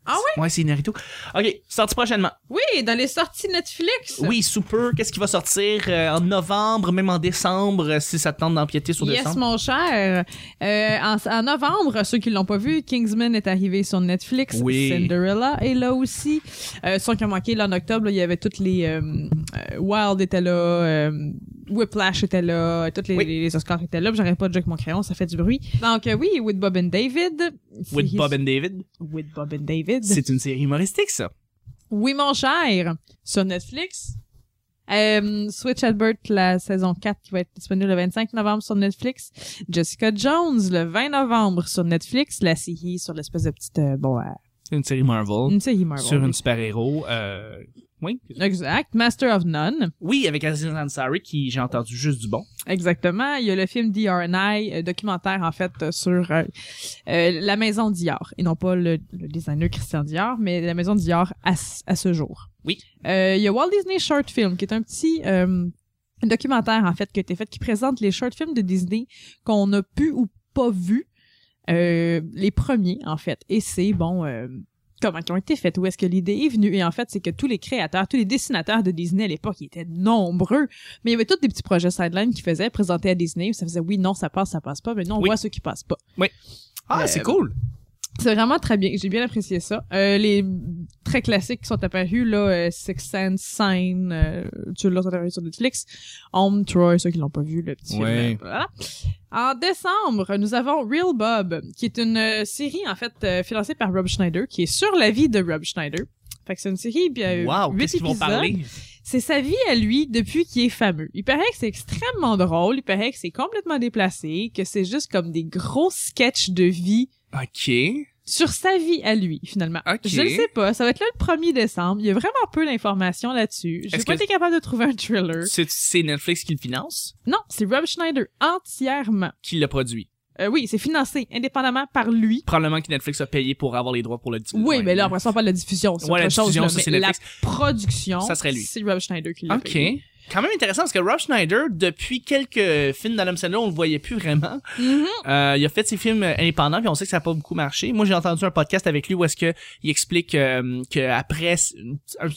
Ah Ouais, c'est Naruto. Ok, sorti prochainement. Oui, dans les sorties Netflix. Oui, super. Qu'est-ce qui va sortir euh, en novembre, même en décembre, euh, si ça te tente d'empiéter sur Yes, décembre? mon cher. Euh, en, en novembre, ceux qui l'ont pas vu, Kingsman est arrivé sur Netflix. Oui. Cinderella est là aussi. Euh, ceux qui ont manqué, là, en octobre, là, il y avait toutes les... euh, euh, Wild était là, euh, Whiplash était là, toutes les, Oui. les Oscars étaient là. puis J'arrête pas de jouer avec mon crayon, ça fait du bruit. Donc, euh, oui, With Bob and David. With Bob and David. With Bob and David. C'est une série humoristique, ça. Oui, mon cher, sur Netflix. Euh, Switch Albert, la saison 4 qui va être disponible le 25 novembre sur Netflix. Jessica Jones, le 20 novembre sur Netflix. La série sur l'espèce de petite... euh, bon, euh, C'est une série Marvel. une série Marvel. Sur une super-héros. Euh... Oui. Exact. Master of None. Oui, avec Aziz Ansari, qui j'ai entendu juste du bon. Exactement. Il y a le film DRNI, euh, documentaire en fait euh, sur euh, la maison Dior et non pas le, le designer Christian Dior, mais la maison Dior à, ce- à ce jour. Oui. Euh, il y a Walt Disney Short Film qui est un petit euh, documentaire en fait qui a été fait qui présente les short films de Disney qu'on a pu ou pas vu les premiers en fait et c'est bon comment ils ont été faits, où est-ce que l'idée est venue? Et en fait, c'est que tous les créateurs, tous les dessinateurs de Disney à l'époque, ils étaient nombreux, mais il y avait tous des petits projets sideline qui faisaient présenter à Disney. Ça faisait oui, non, ça passe, ça passe pas, mais non, on Oui. voit ceux qui passent pas. Ah, Euh, c'est cool. C'est vraiment très bien. J'ai bien apprécié ça. Euh, les très classiques qui sont apparus, là, euh, Six Sense, Sign, euh, tu l'as apparu sur Netflix. Home, Troy, ceux qui l'ont pas vu, le petit Ouais. film. euh, Voilà. En décembre, nous avons Real Bob, qui est une euh, série, en fait, euh, financée par Rob Schneider, qui est sur la vie de Rob Schneider. Fait que c'est une série, bien, Wow, huit qu'est-ce qu'ils vont épisodes. parler? C'est sa vie à lui depuis qu'il est fameux. Il paraît que c'est extrêmement drôle, il paraît que c'est complètement déplacé, que c'est juste comme des gros sketchs de vie Ok. sur sa vie à lui, finalement. Ok. Je ne sais pas. Ça va être là le 1er décembre. Il y a vraiment peu d'informations là-dessus. J'ai Est-ce pas été capable de trouver un thriller. C'est, Netflix qui le finance? Non, c'est Rob Schneider entièrement. Qui l'a produit? Euh, oui, c'est financé indépendamment par lui. Probablement que Netflix a payé pour avoir les droits pour le diffuser. Oui, mais là, après ça, on parle de la diffusion. C'est Ouais, la autre chose, diffusion, là. ça, Mais la production, Ça serait lui. c'est Rob Schneider qui l'a Ok. payé. Quand même intéressant parce que Rob Schneider, depuis quelques films d'Adam Sandler, on le voyait plus vraiment. Mhm. Euh, il a fait ses films euh, indépendants puis on sait que ça a pas beaucoup marché. Moi, j'ai entendu un podcast avec lui où est-ce que il explique euh, que après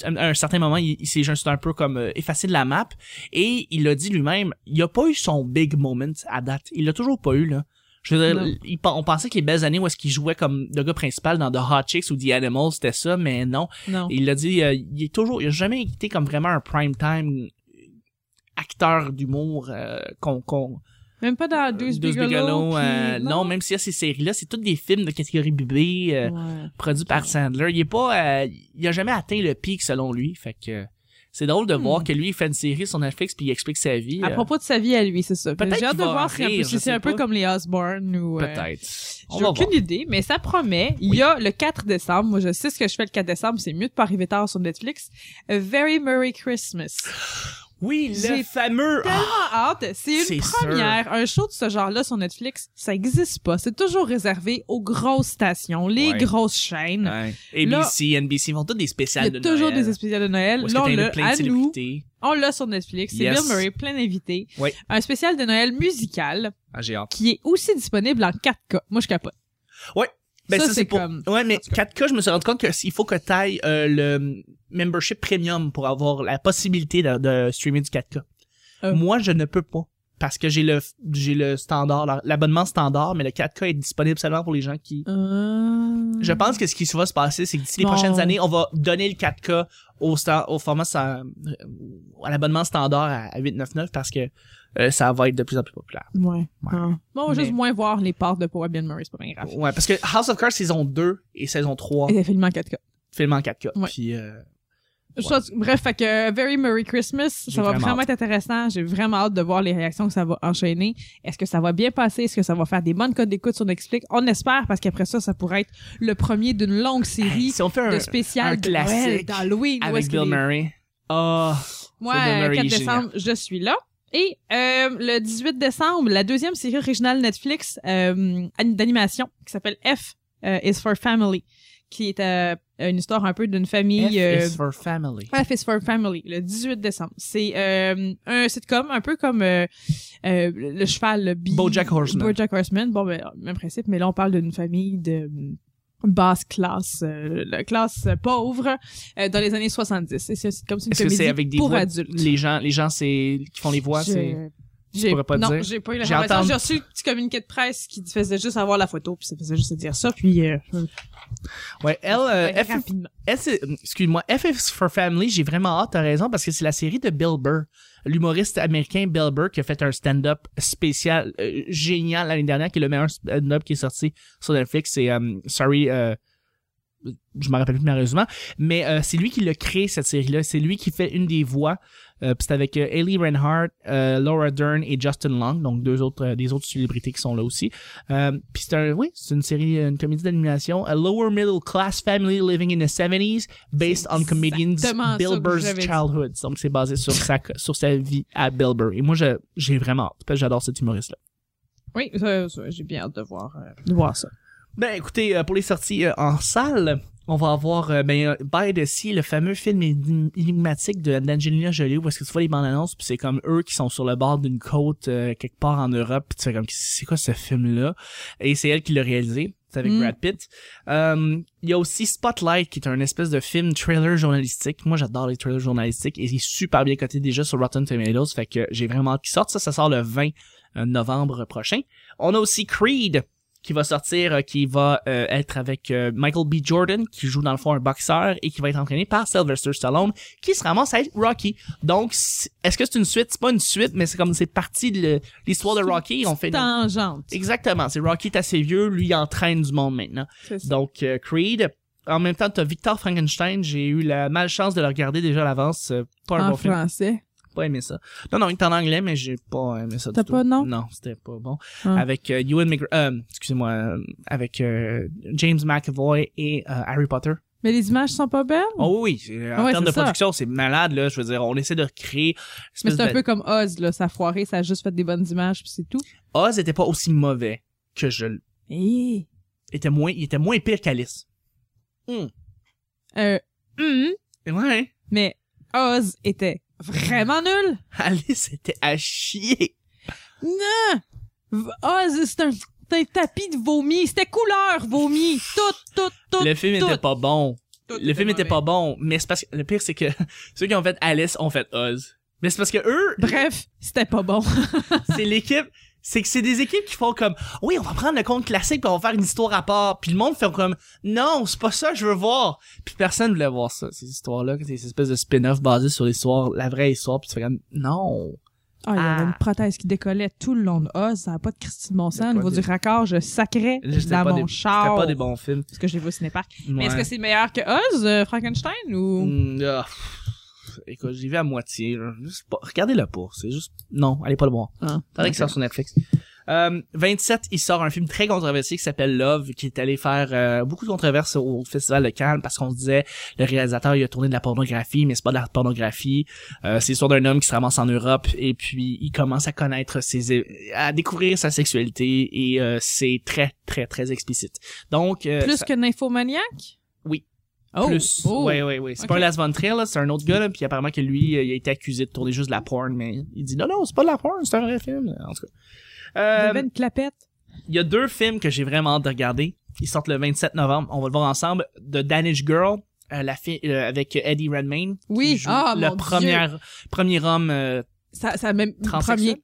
un, un- certain moment, il, il s'est juste un peu comme euh, effacé de la map et il a dit lui-même, il a pas eu son big moment à date. Il l'a toujours pas eu là. Je veux dire, il- on pensait que les belles années où est-ce qu'il jouait comme le gars principal dans The Hot Chicks ou The Animals, c'était ça, mais non. Non. Il l'a dit, euh, il est toujours, il a jamais été comme vraiment un prime time acteur d'humour euh, qu'on Même pas dans Deuce Deuce Bigelow. Bigelow, puis- euh, non. même s'il y a ces séries là c'est toutes des films de catégorie bébé euh, Ouais. produits par Sandler il est pas euh, il a jamais atteint le pic selon lui fait que c'est drôle de Hmm. voir que lui il fait une série sur Netflix puis il explique sa vie À euh, propos de sa vie à lui, c'est ça. Peut-être J'ai hâte de voir si, c'est un peu comme les Osborne ou... euh, peut-être J'ai aucune voir idée, mais ça promet. Il y a le 4 décembre. Moi, je sais ce que je fais le 4 décembre. C'est mieux de pas arriver tard sur Netflix. A Very Merry Christmas. Oui le fameux Tellement hâte. C'est une sûr. première. Un show de ce genre-là sur Netflix, ça existe pas. C'est toujours réservé aux grosses stations, les Ouais. grosses chaînes. Ouais. ABC NBC font tous des Il spéciales y a de toujours Noël, des spéciales de Noël. Là, on l'a à nous. On l'a sur Netflix. C'est Yes. Bill Murray, plein d'invités. Un spécial de Noël musical ah j'ai hâte qui est aussi disponible en 4K. Moi, je capote. Ben, Ça, ça, c'est pour... comme- Ouais, mais En tout cas. 4K, je me suis rendu compte qu'il faut que tu ailles le membership premium pour avoir la possibilité de, de streamer du 4K. Euh. Moi, je ne peux pas. Parce que j'ai le j'ai le standard, la- l'abonnement standard, mais le 4K est disponible seulement pour les gens qui... Euh... Je pense que ce qui va se passer, c'est que d'ici les prochaines années, on va donner le 4K au, au format sta- à l'abonnement standard à, à 899 parce que euh, ça va être de plus en plus populaire. Ouais. Ouais. Ah. Bon, on va Mais- juste moins voir les parts de Power Bill Murray, c'est pas bien grave. Ouais, parce que House of Cards saison 2 et saison 3 Et filmé en 4K. filment en 4K. Ouais. Puis euh, Chose- bref, fait que Very Merry Christmas, ça va vraiment être intéressant. J'ai vraiment hâte de voir les réactions que ça va enchaîner. Est-ce que ça va bien passer? Est-ce que ça va faire des bonnes codes d'écoute sur Netflix? On espère parce qu'après ça, ça pourrait être le premier d'une longue série si on fait un, de spécial un classique d'Halloween. avec que Bill Murray. Ah, Moi, le Murray, 4 il est décembre, je suis là. Et euh, le 18 décembre, la deuxième série originale Netflix euh, an- d'animation qui s'appelle F euh, is for Family, qui est euh, une histoire un peu d'une famille. F euh, is for family. F is for Family, le 18 décembre. C'est euh, un sitcom un peu comme euh, euh, le cheval, le Bee. BoJack Horseman. BoJack Horseman. Bon, ben, même principe, mais là, on parle d'une famille de basse classe, euh, la classe pauvre euh, dans les années 70. Et c'est c'est comme c'est une que comédie avec des pour voix adultes. Les gens, les gens, c'est qui font les voix, Je- c'est. J'ai pourrais pas non, dire. j'ai pas eu J'ai l'information. entendu- J'ai reçu un petit communiqué de presse qui faisait juste avoir la photo, puis ça faisait juste dire ça, puis euh, Ouais, elle, euh, F, c'est- excuse-moi, F is for Family, j'ai vraiment hâte, t'as raison, parce que c'est la série de Bill Burr, l'humoriste américain Bill Burr qui a fait un stand-up spécial euh, génial l'année dernière, qui est le meilleur stand-up qui est sorti sur Netflix. C'est euh, Sorry, euh, je me rappelle plus malheureusement, mais euh, c'est lui qui l'a créé cette série-là. C'est lui qui fait une des voix. Euh, puis c'est avec euh, Hayley Reinhardt, euh, Laura Dern et Justin Long, donc deux autres euh, des autres célébrités qui sont là aussi. Euh, puis c'est un oui, c'est une série une comédie d'animation, a lower middle class family living in the 70s based on comedians Bill Burr's childhood. Donc c'est basé sur sa sur sa vie à Bill Burr. Et moi je j'ai vraiment hâte parce que j'adore cet humoriste là. Oui, j'ai bien hâte de voir, de voir ça. Ben écoutez, pour les sorties en salle, on va avoir euh, ben, euh, By the Sea, le fameux film éni- énigmatique de d'Angelina Jolie, où est-ce que tu vois les bandes annonces, puis c'est comme eux qui sont sur le bord d'une côte euh, quelque part en Europe, puis tu fais comme c'est quoi ce film-là? Et c'est elle qui l'a réalisé. C'est avec Mm. Brad Pitt. Il y a aussi Spotlight, qui est un espèce de film trailer journalistique. Moi, j'adore les trailers journalistiques et il est super bien coté déjà sur Rotten Tomatoes. Fait que j'ai vraiment hâte qu'il sorte. Ça, ça sort le 20 novembre prochain. On a aussi Creed qui va sortir, euh, qui va euh, être avec euh, Michael B. Jordan, qui joue dans le fond un boxeur et qui va être entraîné par Sylvester Stallone, qui se ramasse à être Rocky. Donc, est-ce que c'est une suite? C'est pas une suite, mais c'est comme c'est partie de l'histoire de Rocky. On fait Tangente. exactement. C'est Rocky est assez vieux, lui il entraîne du monde maintenant. Donc euh, Creed. En même temps, t'as Victor Frankenstein. J'ai eu la malchance de le regarder déjà à l'avance. euh, pas un En bon film. Pas aimé ça. Non, non, il est en anglais, mais j'ai pas aimé ça. T'as pas, tout. non? Non, c'était pas bon. Ah. Avec euh, Ewan McGregor, euh, excusez-moi, euh, avec euh, James McAvoy et euh, Harry Potter. Mais les images sont pas belles? Oh oui, en Ouais, termes de production, c'est malade là. Je veux dire, on essaie de créer. Mais c'est un de- peu comme Oz, là. Ça a foiré, ça a juste fait des bonnes images, puis c'est tout. Oz était pas aussi mauvais que je. Eh. était moins, il était moins pire qu'Alice. Euh, hum, Ouais. mais Oz était vraiment nul? Alice était à chier. Non! Oz, c'est un, c'est un tapis de vomi. C'était couleur vomi. Tout, tout, tout. le film tout, était pas bon. tout Le film était pas bon, mais c'est parce que le pire c'est que (laughs) ceux qui ont fait Alice ont fait Oz. Mais c'est parce que eux, Bref, c'était pas bon. (laughs) c'est l'équipe, c'est que c'est des équipes qui font comme oui, on va prendre le conte classique puis on va faire une histoire à part. Puis le monde fait comme non, c'est pas ça que je veux voir. Puis personne voulait voir ça, ces histoires-là, ces espèces de spin-off basés sur l'histoire, la vraie histoire. Puis tu fais comme non. Ah, il y avait Ah. une prothèse qui décollait tout le long de Oz. Ça n'a pas de Christy de bon sens. Au niveau des- du raccord, je sacrais Là, dans pas mon des- char. C'était pas des bons films. Parce que j'ai vu au cinéparc. Mais est-ce que c'est meilleur que Oz, euh, Frankenstein, ou... Mm, ah, écoute, j'y vais à moitié. là. Juste pas- Regardez-le pas. C'est juste. Non, allez pas le voir. Ah, qu'il sort sur Netflix. Euh, 27, il sort un film très controversé qui s'appelle Love, qui est allé faire euh, beaucoup de controverses au Festival de Cannes parce qu'on se disait le réalisateur il a tourné de la pornographie, mais c'est pas de la pornographie. Euh, c'est l'histoire d'un homme qui se ramasse en Europe et puis il commence à connaître ses à découvrir sa sexualité et euh, c'est très très très explicite. Donc euh, Plus ça- que Nymphomaniac? Oh. plus. Oh. Ouais, ouais, ouais. C'est pas un Last Von Trier, là, c'est un autre gars, là, puis apparemment que lui, euh, il a été accusé de tourner juste de la porn, mais il dit non, non, c'est pas de la porn, c'est un vrai film, en tout cas. Euh, avait une clapette. il y a deux films que j'ai vraiment hâte de regarder. Ils sortent le 27 novembre. On va le voir ensemble. The Danish Girl, euh, la fi- euh, avec Eddie Redmayne. Oui. qui joue Ah, le mon premier, premier homme euh, Ça, ça même... Premier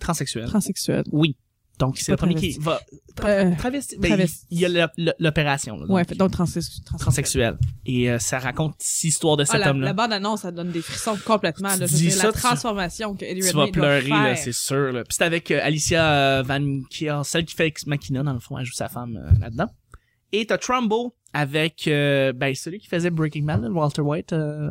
Transsexuel. transsexuel. Oui. Donc, c'est le premier qui? Va... Euh, Travesti. Ben, travesti. il y a l'opération. là, ouais, donc, transsexuel. transsexuel. Et euh, ça raconte l'histoire de Ah, cet la, homme-là. la bande-annonce, ça donne des frissons complètement. Là, je dis ça, la tu- transformation que Eddie tu vas doit pleurer, là, c'est sûr. Là. Puis c'est avec euh, Alicia euh, Van Kier, celle qui fait Ex Machina, dans le fond, elle joue sa femme euh, là-dedans. Et t'as Trumbo avec ben, celui qui faisait Breaking Bad, là, Walter White. Euh...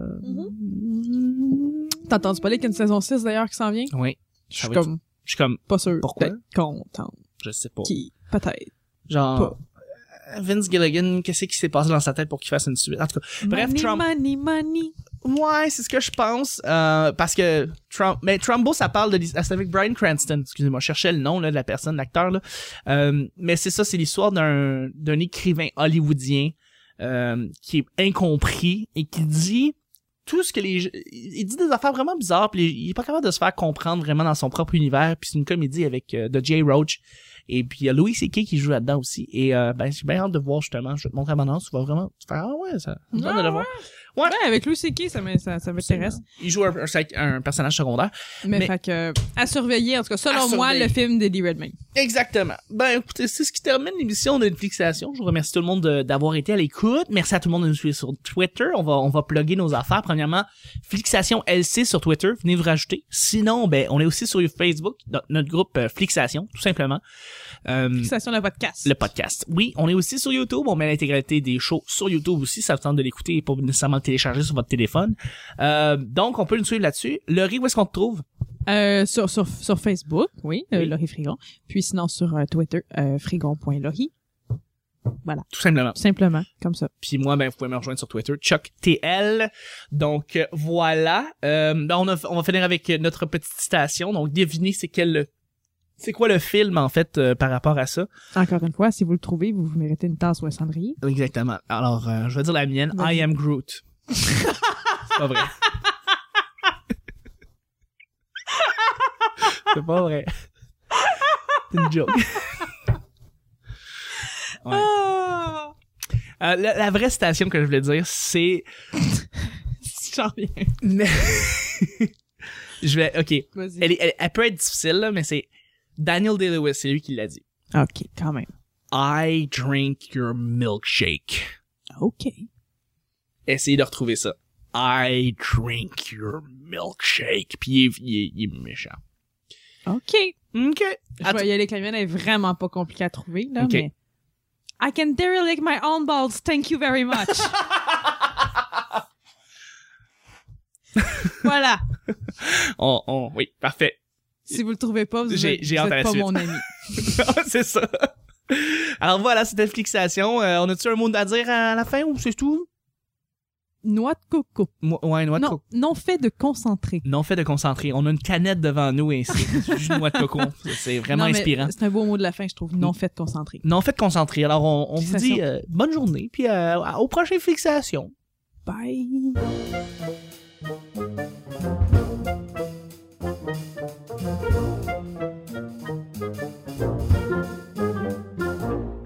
T'as entendu parler qu'il y a une saison 6 d'ailleurs qui s'en vient? Oui, Je suis comme je suis comme, pas sûr. Pourquoi? contente. je sais pas. Qui, peut-être. Genre, euh, Vince Gilligan, qu'est-ce qui s'est passé dans sa tête pour qu'il fasse une suite? En tout cas, Bref, Trump- money, money. Ouais, c'est ce que je pense. Euh, parce que Trump, mais Trumbo, ça parle de ah, c'est avec Brian Cranston. Excusez-moi, je cherchais le nom là, de la personne, l'acteur là. Euh, mais c'est ça, c'est l'histoire d'un d'un écrivain hollywoodien euh, qui est incompris et qui dit tout ce que les il dit des affaires vraiment bizarres puis il est pas capable de se faire comprendre vraiment dans son propre univers puis c'est une comédie avec euh, de Jay Roach Et puis il y a Louis C.K. qui joue là-dedans aussi. Et euh, ben j'ai bien hâte de voir justement. Je vais te montrer la bande Tu vas vraiment tu fais ah ouais ça. me donne de Ah le voir. Ouais, avec Louis C.K., ça m'in- ça, ça m'intéresse. Il joue un, un- un personnage secondaire. Mais, Mais- fait que, à surveiller, en tout cas, selon À moi, le film d'Eddie Redmayne. Exactement. Ben écoutez, c'est ce qui termine l'émission de Netflixation. Je vous remercie tout le monde de- d'avoir été à l'écoute. Merci à tout le monde de nous suivre sur Twitter. On va on va plugger nos affaires. Premièrement, Flixation LC sur Twitter. Venez vous rajouter. Sinon, ben on est aussi sur Facebook, notre, notre groupe euh, Flixation, tout simplement. Euh, Fixation de podcast. le podcast. Oui, on est aussi sur YouTube. On met l'intégralité des shows sur YouTube aussi. Ça vous tente de l'écouter et pas nécessairement le télécharger sur votre téléphone. Euh, donc, on peut nous suivre là-dessus. Laurie, où est-ce qu'on te trouve? Euh, sur, sur, sur Facebook, oui, euh, Oui. Laurie Frigon. Puis sinon, sur euh, Twitter, euh, frigon.laurie. Tout simplement. Tout simplement, comme ça. Puis moi, ben, vous pouvez me rejoindre sur Twitter, ChuckTL. Donc, euh, voilà. Euh, ben, on, a- on va finir avec notre petite citation. Donc, devinez c'est quel... C'est quoi le film, en fait, euh, par rapport à ça? Encore une fois, si vous le trouvez, vous vous méritez une tasse ou un cendrier. Exactement. Alors, euh, je vais dire la mienne. I am Groot. c'est pas vrai. (laughs) c'est pas vrai. C'est une joke. (laughs) Ouais. Ah! Euh, la, la vraie citation que je voulais dire, c'est... (laughs) J'en reviens. je vais... OK. Elle, elle, elle peut être difficile, là, mais c'est Daniel Day-Lewis, c'est lui qui l'a dit. OK, quand même. I drink your milkshake. OK. Essayez de retrouver ça. I drink your milkshake. Puis il est, il il est méchant. OK. OK. Je Attends. vais y aller, la mienne est vraiment pas compliquée à trouver, là, Ok. mais... I can derelict my own balls, thank you very much. (laughs) voilà. On, on, oui, parfait. Si vous le trouvez pas, vous êtes, vous pas suite. mon ami. (laughs) c'est ça. Alors voilà, c'était Flixation. Euh, on a-tu un mot à dire à la fin ou c'est tout? Noix de coco. Mo- Ouais, noix de non, coco. non fait de concentré. Non fait de concentrer. On a une canette devant nous et c'est juste noix de coco. C'est vraiment Non, inspirant. C'est un beau mot de la fin, je trouve. Non fait de concentré. Non fait de concentrer. Alors on, on vous Fixation. dit euh, bonne journée puis euh, au prochain Flixation. Bye.